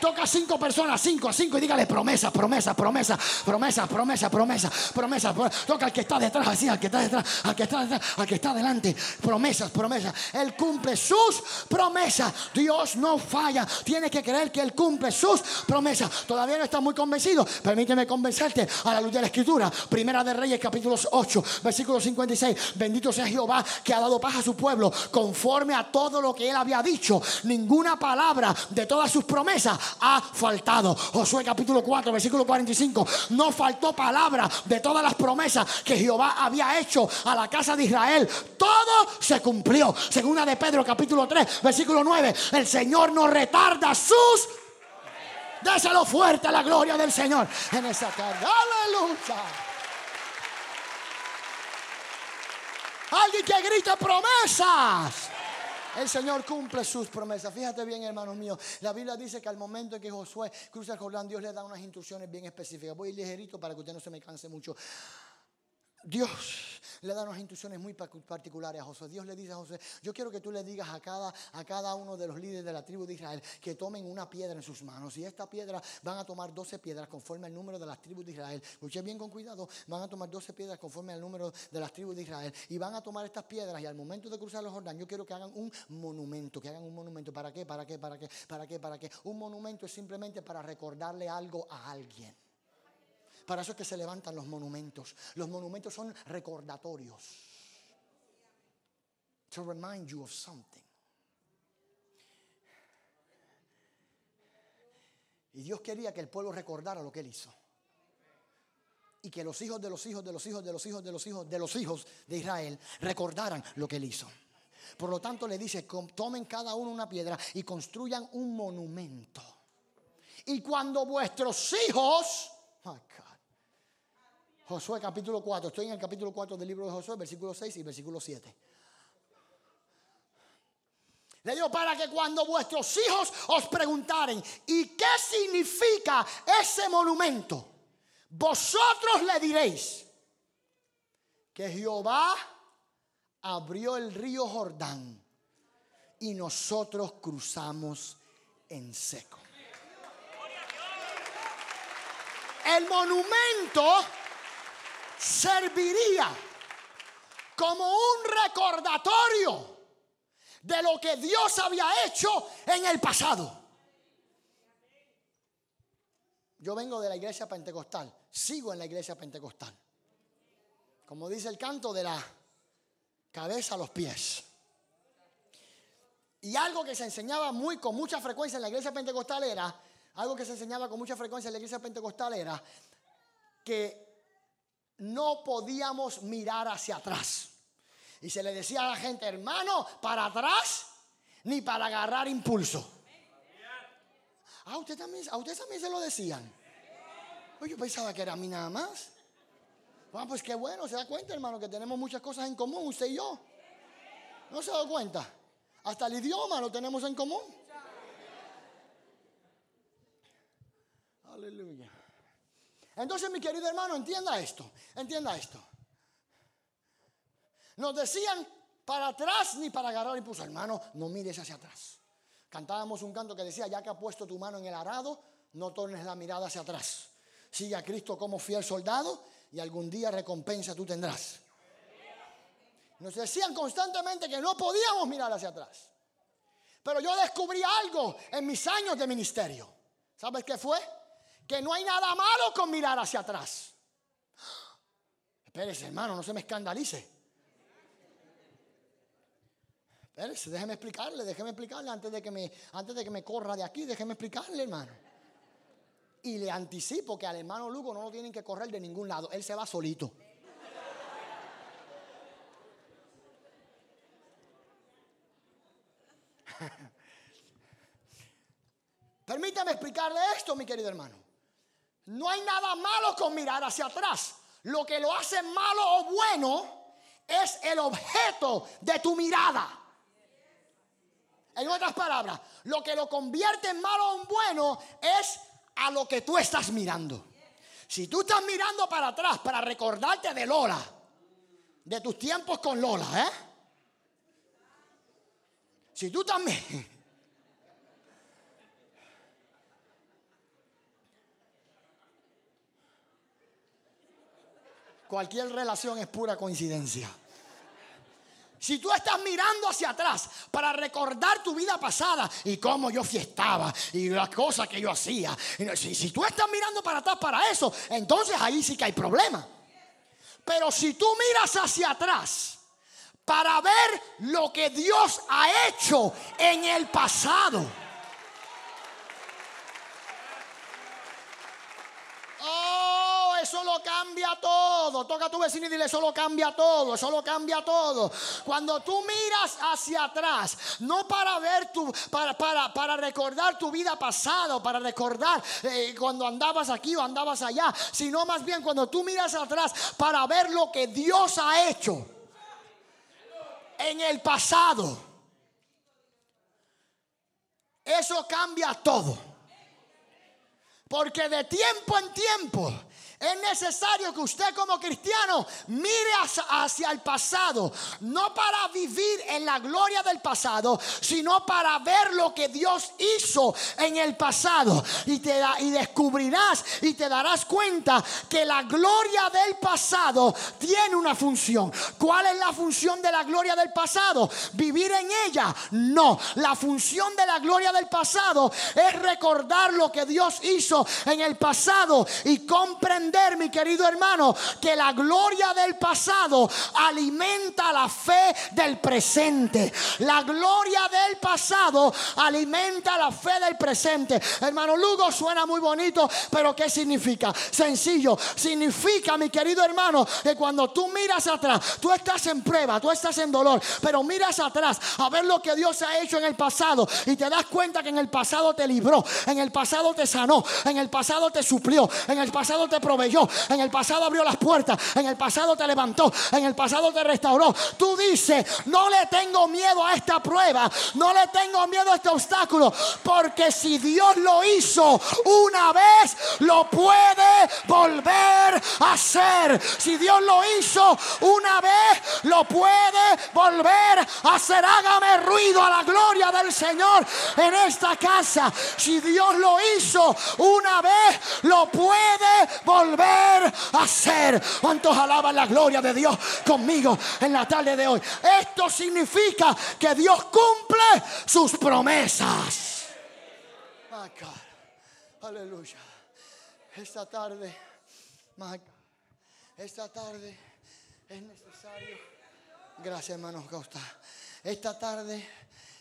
Toca a cinco personas, cinco, a cinco y dígale promesa, promesa, promesa, promesa, promesa, promesa, promesa. Toca al que está detrás, así, al que está detrás, al que está detrás, al que está delante. Promesas, promesas. Él cumple sus promesas. Dios no falla. Tiene que creer que Él cumple sus promesas. Todavía no está muy convencido. Permíteme convencerte a la luz de la Escritura. Primera de Reyes, capítulo 8, versículo 56. Bendito sea Jehová que ha dado paz a su pueblo conforme a todo lo que Él había dicho. Ninguna palabra palabra de todas sus promesas ha faltado. Josué capítulo 4, versículo 45. No faltó palabra de todas las promesas que Jehová había hecho a la casa de Israel. Todo se cumplió. Segunda de Pedro capítulo 3, versículo 9. El Señor no retarda sus... Déselo fuerte a la gloria del Señor en esa tarde. Aleluya. Alguien que grita promesas. El Señor cumple sus promesas. Fíjate bien, hermanos míos. La Biblia dice que al momento en que Josué cruza el Jordán, Dios le da unas instrucciones bien específicas. Voy ligerito para que usted no se me canse mucho. Dios le da unas instrucciones muy particulares a Josué. Dios le dice a Josué, yo quiero que tú le digas a cada, a cada uno de los líderes de la tribu de Israel que tomen una piedra en sus manos. Y esta piedra van a tomar 12 piedras conforme al número de las tribus de Israel. Escuchen bien con cuidado, van a tomar 12 piedras conforme al número de las tribus de Israel. Y van a tomar estas piedras y al momento de cruzar los Jordán, yo quiero que hagan un monumento, que hagan un monumento. ¿Para qué? ¿Para qué? ¿Para qué? ¿Para qué? ¿Para qué? Un monumento es simplemente para recordarle algo a alguien. Para eso es que se levantan los monumentos. Los monumentos son recordatorios. To remind you of something. Y Dios quería que el pueblo recordara lo que él hizo. Y que los hijos de los hijos de los hijos de los hijos de los hijos de los hijos de Israel recordaran lo que él hizo. Por lo tanto le dice, tomen cada uno una piedra y construyan un monumento. Y cuando vuestros hijos, Josué capítulo 4. Estoy en el capítulo 4 del libro de Josué, versículo 6 y versículo 7. Le digo, para que cuando vuestros hijos os preguntaren, ¿y qué significa ese monumento? Vosotros le diréis que Jehová abrió el río Jordán y nosotros cruzamos en seco. El monumento serviría como un recordatorio de lo que Dios había hecho en el pasado. Yo vengo de la iglesia pentecostal, sigo en la iglesia pentecostal. Como dice el canto, de la cabeza a los pies. Y algo que se enseñaba muy con mucha frecuencia en la iglesia pentecostal era, algo que se enseñaba con mucha frecuencia en la iglesia pentecostal era que no podíamos mirar hacia atrás. Y se le decía a la gente, hermano, para atrás ni para agarrar impulso. Ah, usted también, a usted también se lo decían. Yo pensaba que era a mí nada más. Ah, pues qué bueno, se da cuenta, hermano, que tenemos muchas cosas en común, usted y yo. ¿No se da cuenta? Hasta el idioma lo tenemos en común. Aleluya. Entonces, mi querido hermano, entienda esto, entienda esto. Nos decían para atrás ni para agarrar y puso, hermano, no mires hacia atrás. Cantábamos un canto que decía, ya que ha puesto tu mano en el arado, no tornes la mirada hacia atrás. Sigue a Cristo como fiel soldado y algún día recompensa tú tendrás. Nos decían constantemente que no podíamos mirar hacia atrás. Pero yo descubrí algo en mis años de ministerio. ¿Sabes qué fue? Que no hay nada malo con mirar hacia atrás. Espérese, hermano, no se me escandalice. Espérese, déjeme explicarle, déjeme explicarle antes de que me, antes de que me corra de aquí, déjeme explicarle, hermano. Y le anticipo que al hermano Lugo no lo tienen que correr de ningún lado, él se va solito. Permítame explicarle esto, mi querido hermano. No hay nada malo con mirar hacia atrás. Lo que lo hace malo o bueno es el objeto de tu mirada. En otras palabras, lo que lo convierte en malo o bueno es a lo que tú estás mirando. Si tú estás mirando para atrás para recordarte de Lola, de tus tiempos con Lola, ¿eh? Si tú también Cualquier relación es pura coincidencia. Si tú estás mirando hacia atrás para recordar tu vida pasada y cómo yo fiestaba y las cosas que yo hacía, si, si, tú estás mirando para atrás para eso, entonces ahí sí que hay problema. Pero si tú miras hacia atrás para ver lo que Dios ha hecho en el pasado, eso lo cambia todo. Toca a tu vecino y dile, eso lo cambia todo, eso lo cambia todo. Cuando tú miras hacia atrás, no para ver tu, para, para, para recordar tu vida pasada, para recordar eh, cuando andabas aquí o andabas allá, sino más bien cuando tú miras atrás para ver lo que Dios ha hecho en el pasado. eso cambia todo. Porque de tiempo en tiempo es necesario que usted como cristiano mire hacia, el pasado, no para vivir en la gloria del pasado, sino para ver lo que Dios hizo en el pasado. Y, te y descubrirás y te darás cuenta que la gloria del pasado tiene una función. ¿Cuál es la función de la gloria del pasado? ¿Vivir en ella? No, la función de la gloria del pasado es recordar lo que Dios hizo en el pasado y comprender mi querido hermano, que la gloria del pasado alimenta la fe del presente. La gloria del pasado alimenta la fe del presente. Hermano Lugo suena muy bonito, pero ¿qué significa? Sencillo. Significa, mi querido hermano, que cuando tú miras atrás, tú estás en prueba, tú estás en dolor, pero miras atrás a ver lo que Dios ha hecho en el pasado y te das cuenta que en el pasado te libró, en el pasado te sanó, en el pasado te suplió, en el pasado te proveyó, en el pasado abrió las puertas, en el pasado te levantó, en el pasado te restauró. Tú dices, no le tengo miedo a esta prueba, no le tengo miedo a este obstáculo, porque si Dios lo hizo una vez, lo puede volver a hacer. Si Dios lo hizo una vez, lo puede volver a hacer. Hágame ruido a la gloria del Señor en esta casa. Si Dios lo hizo una vez, lo puede volver hacer. ¿Cuántos alaban la gloria de Dios conmigo en la tarde de hoy? Esto significa que Dios cumple sus promesas. Aleluya. Esta tarde, esta tarde es necesario. Gracias, hermano Costa. Esta tarde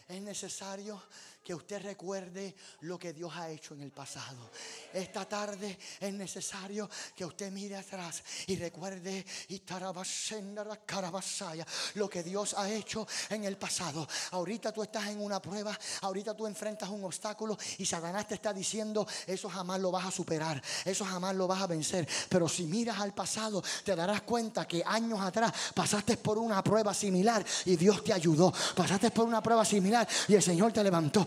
es necesario que usted recuerde lo que Dios ha hecho en el pasado. Esta tarde es necesario que usted mire atrás y recuerde lo que Dios ha hecho en el pasado. Ahorita tú estás en una prueba, ahorita tú enfrentas un obstáculo y Satanás te está diciendo, eso jamás lo vas a superar, eso jamás lo vas a vencer. Pero si miras al pasado, te darás cuenta que años atrás pasaste por una prueba similar y Dios te ayudó. Pasaste por una prueba similar y el Señor te levantó.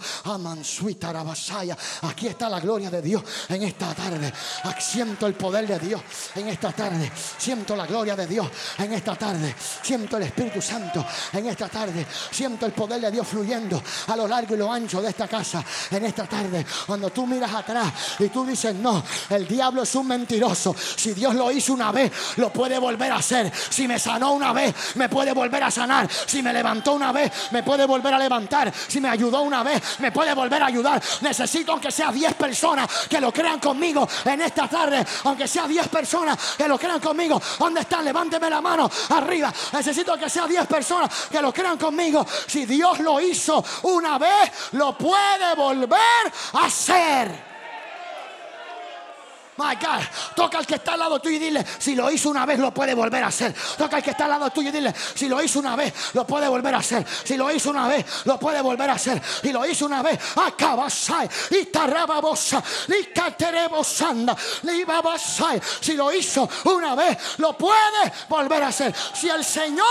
Aquí está la gloria de Dios en esta tarde. Siento el poder de Dios en esta tarde. Siento la gloria de Dios en esta tarde. Siento el Espíritu Santo en esta tarde. Siento el poder de Dios fluyendo a lo largo y lo ancho de esta casa en esta tarde. Cuando tú miras atrás y tú dices, no, el diablo es un mentiroso. Si Dios lo hizo una vez, lo puede volver a hacer. Si me sanó una vez, me puede volver a sanar. Si me levantó una vez, me puede volver a levantar. Si me ayudó una vez, me puede volver a ayudar. Necesito aunque sea 10 personas que lo crean conmigo en esta tarde. Aunque sea 10 personas que lo crean conmigo. ¿Dónde están? Levánteme la mano arriba. Necesito que sea 10 personas que lo crean conmigo. Si Dios lo hizo una vez, lo puede volver a hacer. My God. Toca al que está al lado tuyo y dile, si lo hizo una vez, lo puede volver a hacer. Toca al que está al lado tuyo y dile, si lo hizo una vez, lo puede volver a hacer. Si lo hizo una vez, lo puede volver a hacer. Y lo hizo una vez, acabasai, y y. Si lo hizo una vez, lo puede volver a hacer. Si el Señor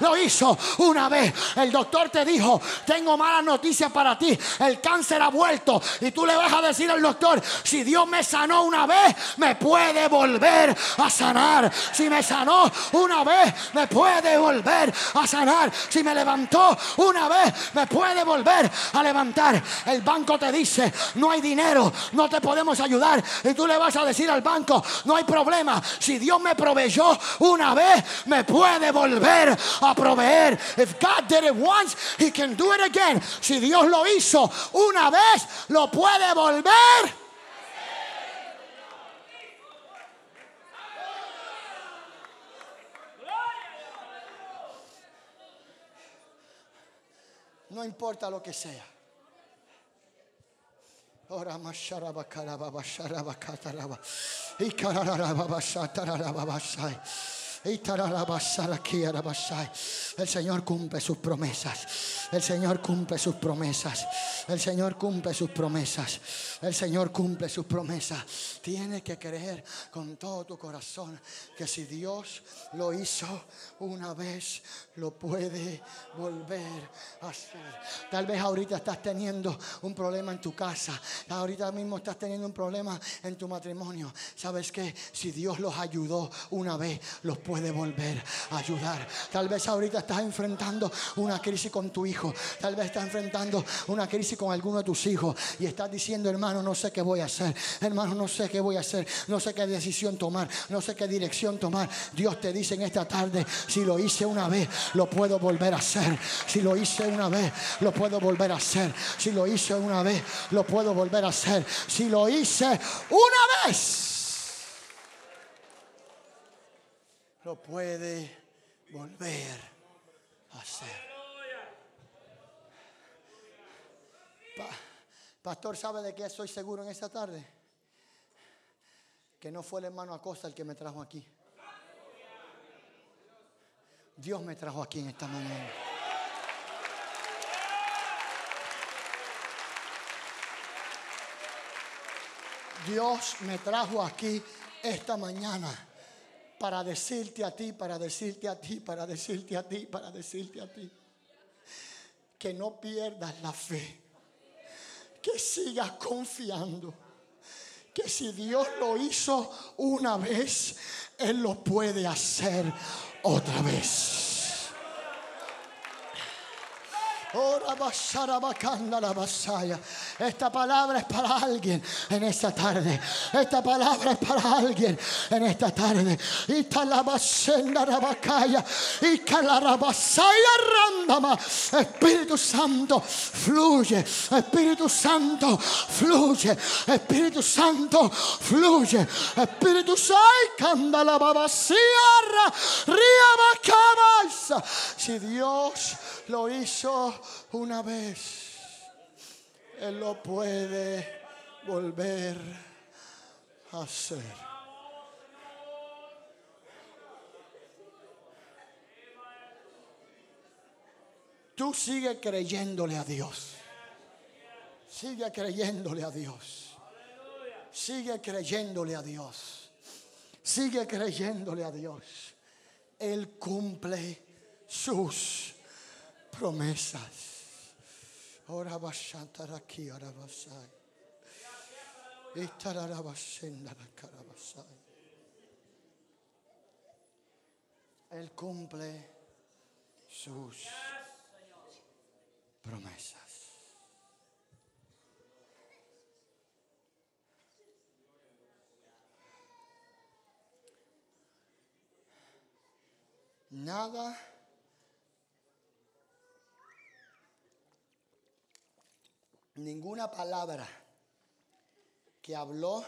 lo hizo una vez, el doctor te dijo, tengo malas noticias para ti, el cáncer ha vuelto. Y tú le vas a decir al doctor, si Dios me sanó una vez, me puede volver a sanar. Si me sanó una vez, me puede volver a sanar. Si me levantó una vez, me puede volver a levantar. El banco te dice, no hay dinero, no te podemos ayudar. Y tú le vas a decir al banco, no hay problema. Si Dios me proveyó una vez, me puede volver a proveer. If God did it once, He can do it again. Si Dios lo hizo una vez, lo puede volver No importa lo que sea. Ora El Señor cumple sus promesas. El Señor cumple sus promesas. El Señor cumple sus promesas. El Señor cumple sus promesas. Tienes que creer con todo tu corazón que si Dios lo hizo una vez, lo puede volver a hacer. Tal vez ahorita estás teniendo un problema en tu casa. Ahorita mismo estás teniendo un problema en tu matrimonio. ¿Sabes qué? Si Dios los ayudó una vez, los puede volver a ayudar. Tal vez ahorita estás enfrentando una crisis con tu hijo. Tal vez estás enfrentando una crisis con alguno de tus hijos y estás diciendo, hermano, no sé qué voy a hacer. Hermano, no sé qué voy a hacer. No sé qué decisión tomar. No sé qué dirección tomar. Dios te dice en esta tarde, si lo hice una vez, lo puedo volver a hacer. Si lo hice una vez, lo puedo volver a hacer. Si lo hice una vez, lo puedo volver a hacer. Si lo hice una vez lo puede volver a hacer. pastor, ¿sabe de qué estoy seguro en esta tarde? Que no fue el hermano Acosta el que me trajo aquí. Dios me trajo aquí en esta mañana. Dios me trajo aquí esta mañana para decirte a ti, para decirte a ti, para decirte a ti, para decirte a ti. Que no pierdas la fe. Que sigas confiando. Que si Dios lo hizo una vez, Él lo puede hacer otra vez. Esta palabra es para alguien en esta tarde. Esta palabra es para alguien en esta tarde. Y Espíritu Santo, fluye. Espíritu Santo, fluye. Espíritu Santo, fluye. Espíritu Santo, Si Dios lo hizo una vez, Él lo puede volver a hacer. Tú sigue creyéndole a Dios. Sigue creyéndole a Dios. Sigue creyéndole a Dios. Sigue creyéndole a Dios. Él cumple sus promesas. Ora bashantar aquí, ora basai. Itarara bashenda la carabasai. Él cumple sus promesas. Nada ninguna palabra que habló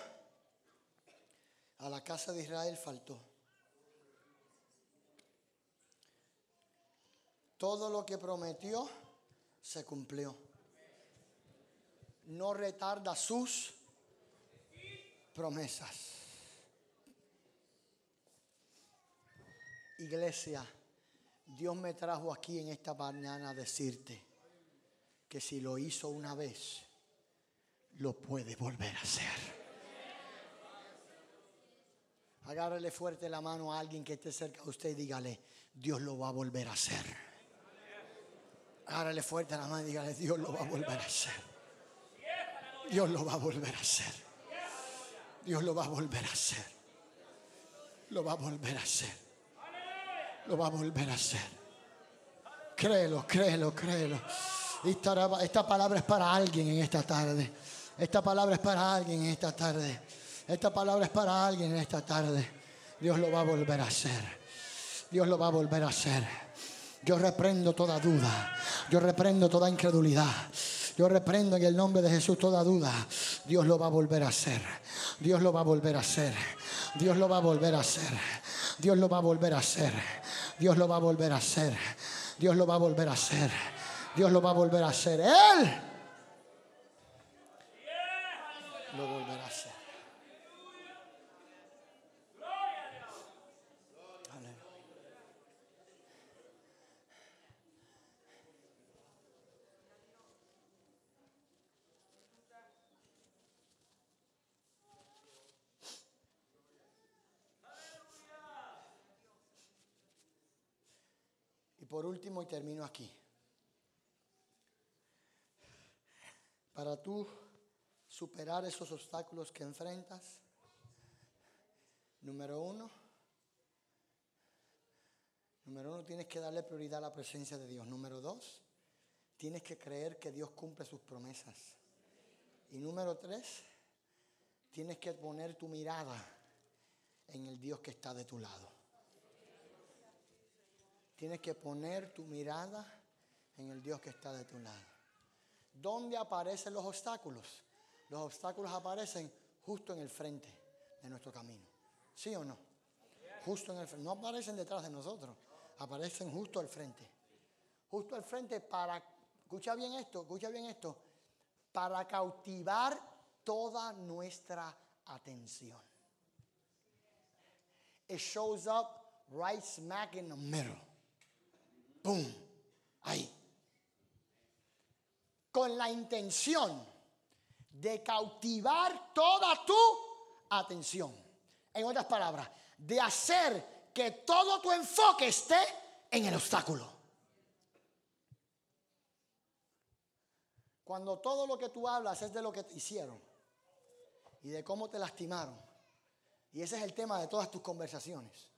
a la casa de Israel faltó. Todo lo que prometió se cumplió. No retarda sus promesas. Iglesia, Dios me trajo aquí en esta mañana a decirte que si lo hizo una vez, lo puede volver a hacer. Agárrele fuerte la mano a alguien que esté cerca de usted y dígale, Dios lo va a volver a hacer. Agárrele fuerte la mano y dígale, Dios lo va a volver a hacer. Dios lo va a volver a hacer. Dios lo va a volver a hacer. Lo va a volver a hacer. Lo va a volver a hacer. Créelo, créelo, créelo. Esta palabra es para alguien en esta tarde. Esta palabra es para alguien en esta tarde. Esta palabra es para alguien en esta tarde. Dios lo va a volver a hacer. Dios lo va a volver a hacer. Yo reprendo toda duda. Yo reprendo toda incredulidad. Yo reprendo en el nombre de Jesús toda duda. Dios lo va a volver a hacer. Dios lo va a volver a hacer. Dios lo va a volver a hacer. Dios lo va a volver a hacer. Dios lo va a volver a hacer. Dios lo va a volver a hacer. Dios lo va a volver a hacer. Él lo volverá a hacer. Y por último, y termino aquí. Para tú superar esos obstáculos que enfrentas, número uno, número uno, tienes que darle prioridad a la presencia de Dios. Número dos, tienes que creer que Dios cumple sus promesas. Y número tres, tienes que poner tu mirada en el Dios que está de tu lado. Tienes que poner tu mirada en el Dios que está de tu lado. ¿Dónde aparecen los obstáculos? Los obstáculos aparecen justo en el frente de nuestro camino. ¿Sí o no? Justo en el frente. No aparecen detrás de nosotros, aparecen justo al frente. Justo al frente para, escucha bien esto, escucha bien esto, para cautivar toda nuestra atención. It shows up right smack in the middle. Boom. Ahí. Con la intención de cautivar toda tu atención. En otras palabras, de hacer que todo tu enfoque esté en el obstáculo. Cuando todo lo que tú hablas es de lo que te hicieron y de cómo te lastimaron. Y ese es el tema de todas tus conversaciones.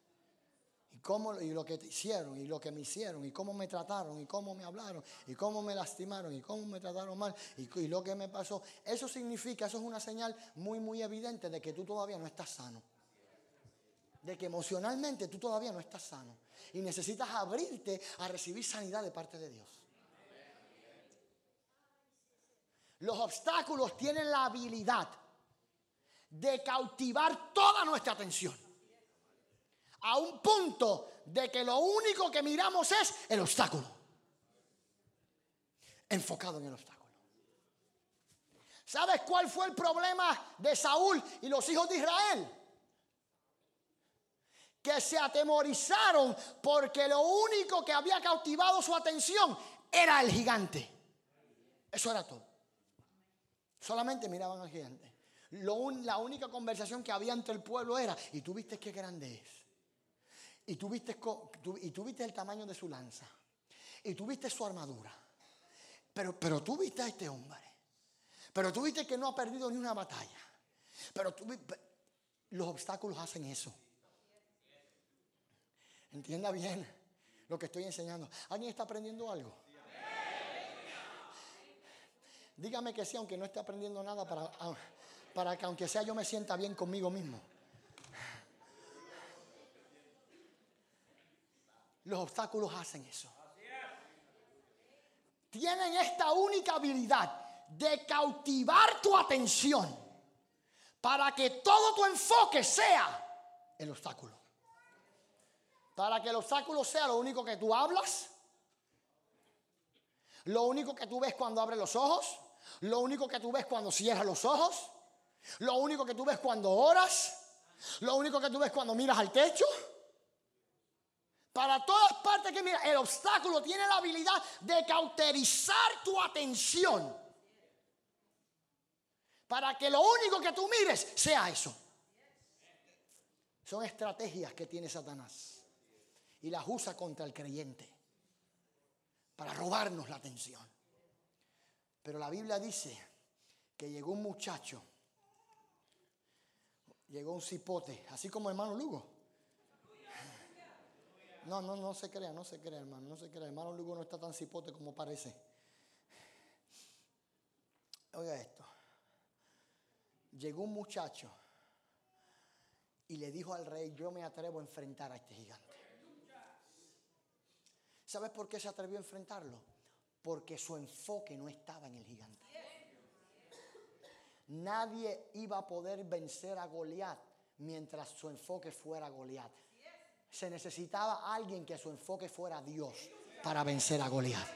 Cómo, y lo que hicieron, y lo que me hicieron, y cómo me trataron, y cómo me hablaron, y cómo me lastimaron, y cómo me trataron mal, y, y lo que me pasó. Eso significa, eso es una señal muy, muy evidente de que tú todavía no estás sano. De que emocionalmente tú todavía no estás sano. Y necesitas abrirte a recibir sanidad de parte de Dios. Los obstáculos tienen la habilidad de cautivar toda nuestra atención. A un punto de que lo único que miramos es el obstáculo. Enfocado en el obstáculo. ¿Sabes cuál fue el problema de Saúl y los hijos de Israel? Que se atemorizaron porque lo único que había cautivado su atención era el gigante. Eso era todo. Solamente miraban al gigante. la única conversación que había entre el pueblo era, ¿y tú viste qué grande es? ¿Y tú viste, y el tamaño de su lanza? ¿Y tú viste su armadura? Pero, pero tú viste a este hombre. Pero tú viste que no ha perdido ni una batalla. Pero tú, los obstáculos hacen eso. Entienda bien lo que estoy enseñando. ¿Alguien está aprendiendo algo? Dígame que sí, aunque no esté aprendiendo nada, para, para que aunque sea yo me sienta bien conmigo mismo. Los obstáculos hacen eso. Tienen esta única habilidad de cautivar tu atención para que todo tu enfoque sea el obstáculo. Para que el obstáculo sea lo único que tú hablas, lo único que tú ves cuando abres los ojos, lo único que tú ves cuando cierras los ojos, lo único que tú ves cuando oras, lo único que tú ves cuando miras al techo. Para todas partes que mira, el obstáculo tiene la habilidad de cauterizar tu atención. Para que lo único que tú mires sea eso. Son estrategias que tiene Satanás. Y las usa contra el creyente. Para robarnos la atención. Pero la Biblia dice que llegó un muchacho. Llegó un cipote. Así como hermano Lugo. No, no, no se crea, no se crea, hermano, no se crea. Hermano Lugo no está tan cipote como parece. Oiga esto. Llegó un muchacho y le dijo al rey, yo me atrevo a enfrentar a este gigante. ¿Sabes por qué se atrevió a enfrentarlo? Porque su enfoque no estaba en el gigante. Nadie iba a poder vencer a Goliat mientras su enfoque fuera Goliat se necesitaba alguien que su enfoque fuera Dios para vencer a Goliat.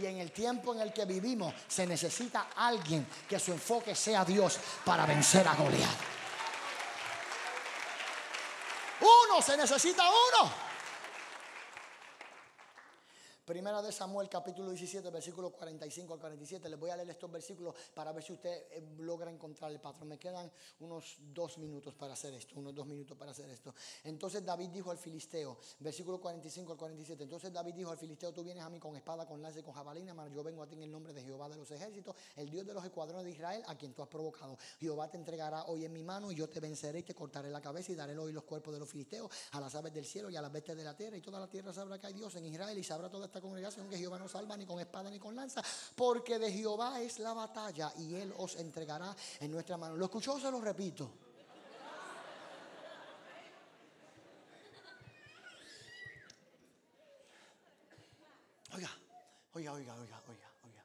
Y en el tiempo en el que vivimos se necesita alguien que su enfoque sea Dios para vencer a Goliat. Uno, se necesita uno. Primera de Samuel, capítulo 17, versículo 45 al 47. Les voy a leer estos versículos para ver si usted eh, logra encontrar el patrón. Me quedan unos dos minutos para hacer esto, unos dos minutos para hacer esto. Entonces David dijo al filisteo, versículo 45 al 47. Entonces David dijo al filisteo, tú vienes a mí con espada, con lanza y con jabalina, mas yo vengo a ti en el nombre de Jehová de los ejércitos, el Dios de los escuadrones de Israel, a quien tú has provocado. Jehová te entregará hoy en mi mano y yo te venceré y te cortaré la cabeza y daré hoy los cuerpos de los filisteos a las aves del cielo y a las bestias de la tierra y toda la tierra sabrá que hay Dios en Israel y sabrá toda esta congregación que Jehová no salva ni con espada ni con lanza, porque de Jehová es la batalla y él os entregará en nuestra mano. ¿Lo escuchó? Se lo repito. Oiga, oiga, oiga, oiga, oiga, oiga.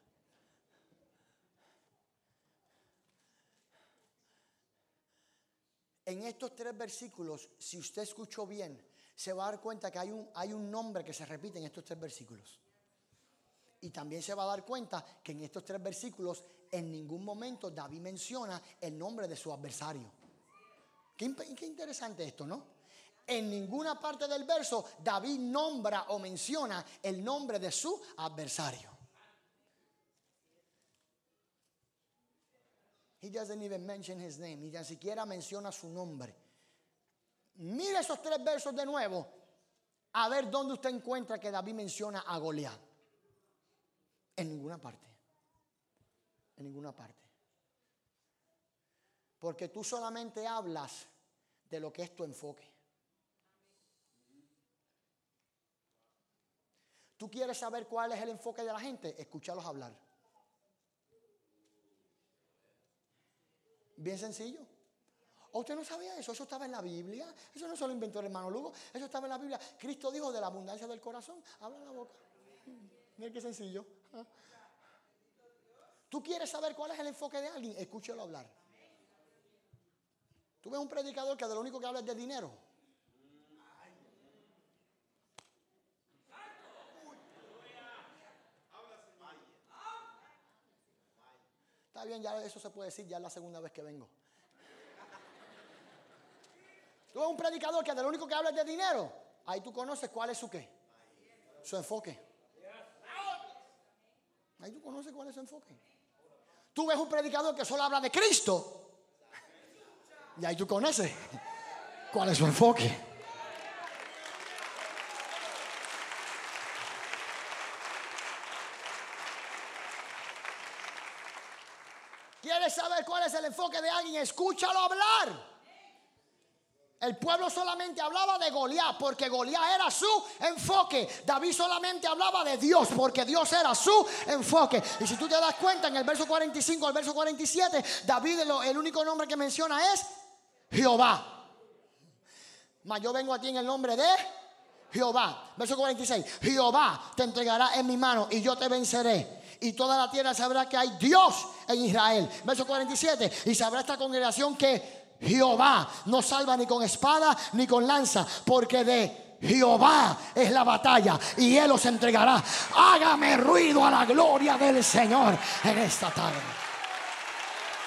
En estos tres versículos, si usted escuchó bien, se va a dar cuenta que hay un, hay un nombre que se repite en estos tres versículos. Y también se va a dar cuenta que en estos tres versículos en ningún momento David menciona el nombre de su adversario. Qué, interesante esto, ¿no? En ninguna parte del verso David nombra o menciona el nombre de su adversario. He doesn't even mention his name, ni siquiera menciona su nombre. Mire esos tres versos de nuevo, a ver dónde usted encuentra que David menciona a Goliat. En ninguna parte. En ninguna parte. Porque tú solamente hablas de lo que es tu enfoque. ¿Tú quieres saber cuál es el enfoque de la gente? Escúchalos hablar. Bien sencillo. ¿O usted no sabía eso? Eso estaba en la Biblia. Eso no se lo inventó el hermano Lugo. Eso estaba en la Biblia. Cristo dijo de la abundancia del corazón. Habla la boca. Mira qué sencillo. ¿Tú quieres saber cuál es el enfoque de alguien? Escúchalo hablar. Tú ves un predicador que de lo único que habla es de dinero. Está bien, ya eso se puede decir, ya es la segunda vez que vengo. Tú ves un predicador que de lo único que habla es de dinero. Ahí tú conoces cuál es su qué. Su enfoque. Ahí tú conoces cuál es su enfoque. Tú ves un predicador que solo habla de Cristo. Y ahí tú conoces cuál es su enfoque. ¿Quieres saber cuál es el enfoque de alguien? Escúchalo hablar. El pueblo solamente hablaba de Goliat porque Goliat era su enfoque. David solamente hablaba de Dios porque Dios era su enfoque. Y si tú te das cuenta, en el verso 45 al verso 47, David el único nombre que menciona es Jehová. Mas yo vengo a ti en el nombre de Jehová. Verso 46. Jehová te entregará en mi mano y yo te venceré. Y toda la tierra sabrá que hay Dios en Israel. Verso 47. Y sabrá esta congregación que Jehová no salva ni con espada ni con lanza, porque de Jehová es la batalla y Él os entregará. Hágame ruido a la gloria del Señor en esta tarde.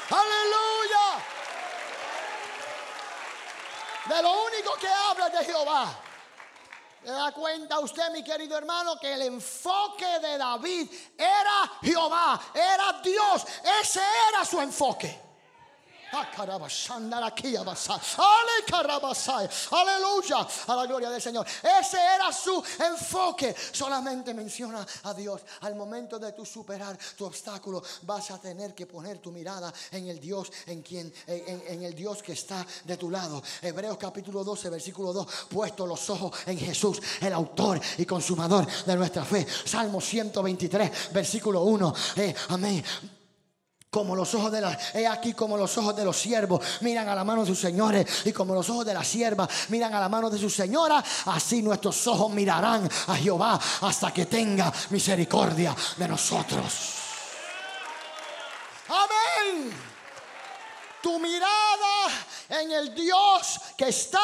Aleluya. De lo único que habla de Jehová. ¿Se da cuenta usted, mi querido hermano, que el enfoque de David era Jehová, era Dios. Ese era su enfoque. Aleluya. A la gloria del Señor. Ese era su enfoque. Solamente menciona a Dios. Al momento de tu superar tu obstáculo, vas a tener que poner tu mirada en el Dios en quien en, el Dios que está de tu lado. Hebreos capítulo 12, versículo 2. Puesto los ojos en Jesús, el autor y consumador de nuestra fe. Salmo 123, versículo 1. Eh, amén como los ojos de la, he aquí como los ojos de los siervos miran a la mano de sus señores y como los ojos de la sierva miran a la mano de su señora, así nuestros ojos mirarán a Jehová hasta que tenga misericordia de nosotros. Amén tu mirada en el Dios que está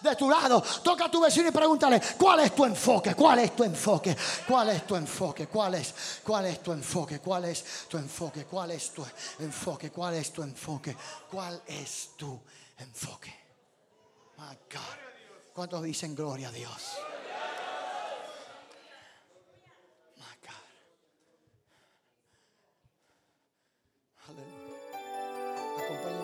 de tu lado. Toca a tu vecino y pregúntale, ¿cuál es tu enfoque? ¿Cuál es tu enfoque? ¿Cuál es tu enfoque? ¿Cuál es? ¿Cuál es tu enfoque? ¿Cuál es tu enfoque? ¿Cuál es tu enfoque? ¿Cuál es tu enfoque? ¿Cuál es tu enfoque? My God. ¿Cuántos dicen gloria a Dios? My God. Aleluya. Acompáñame.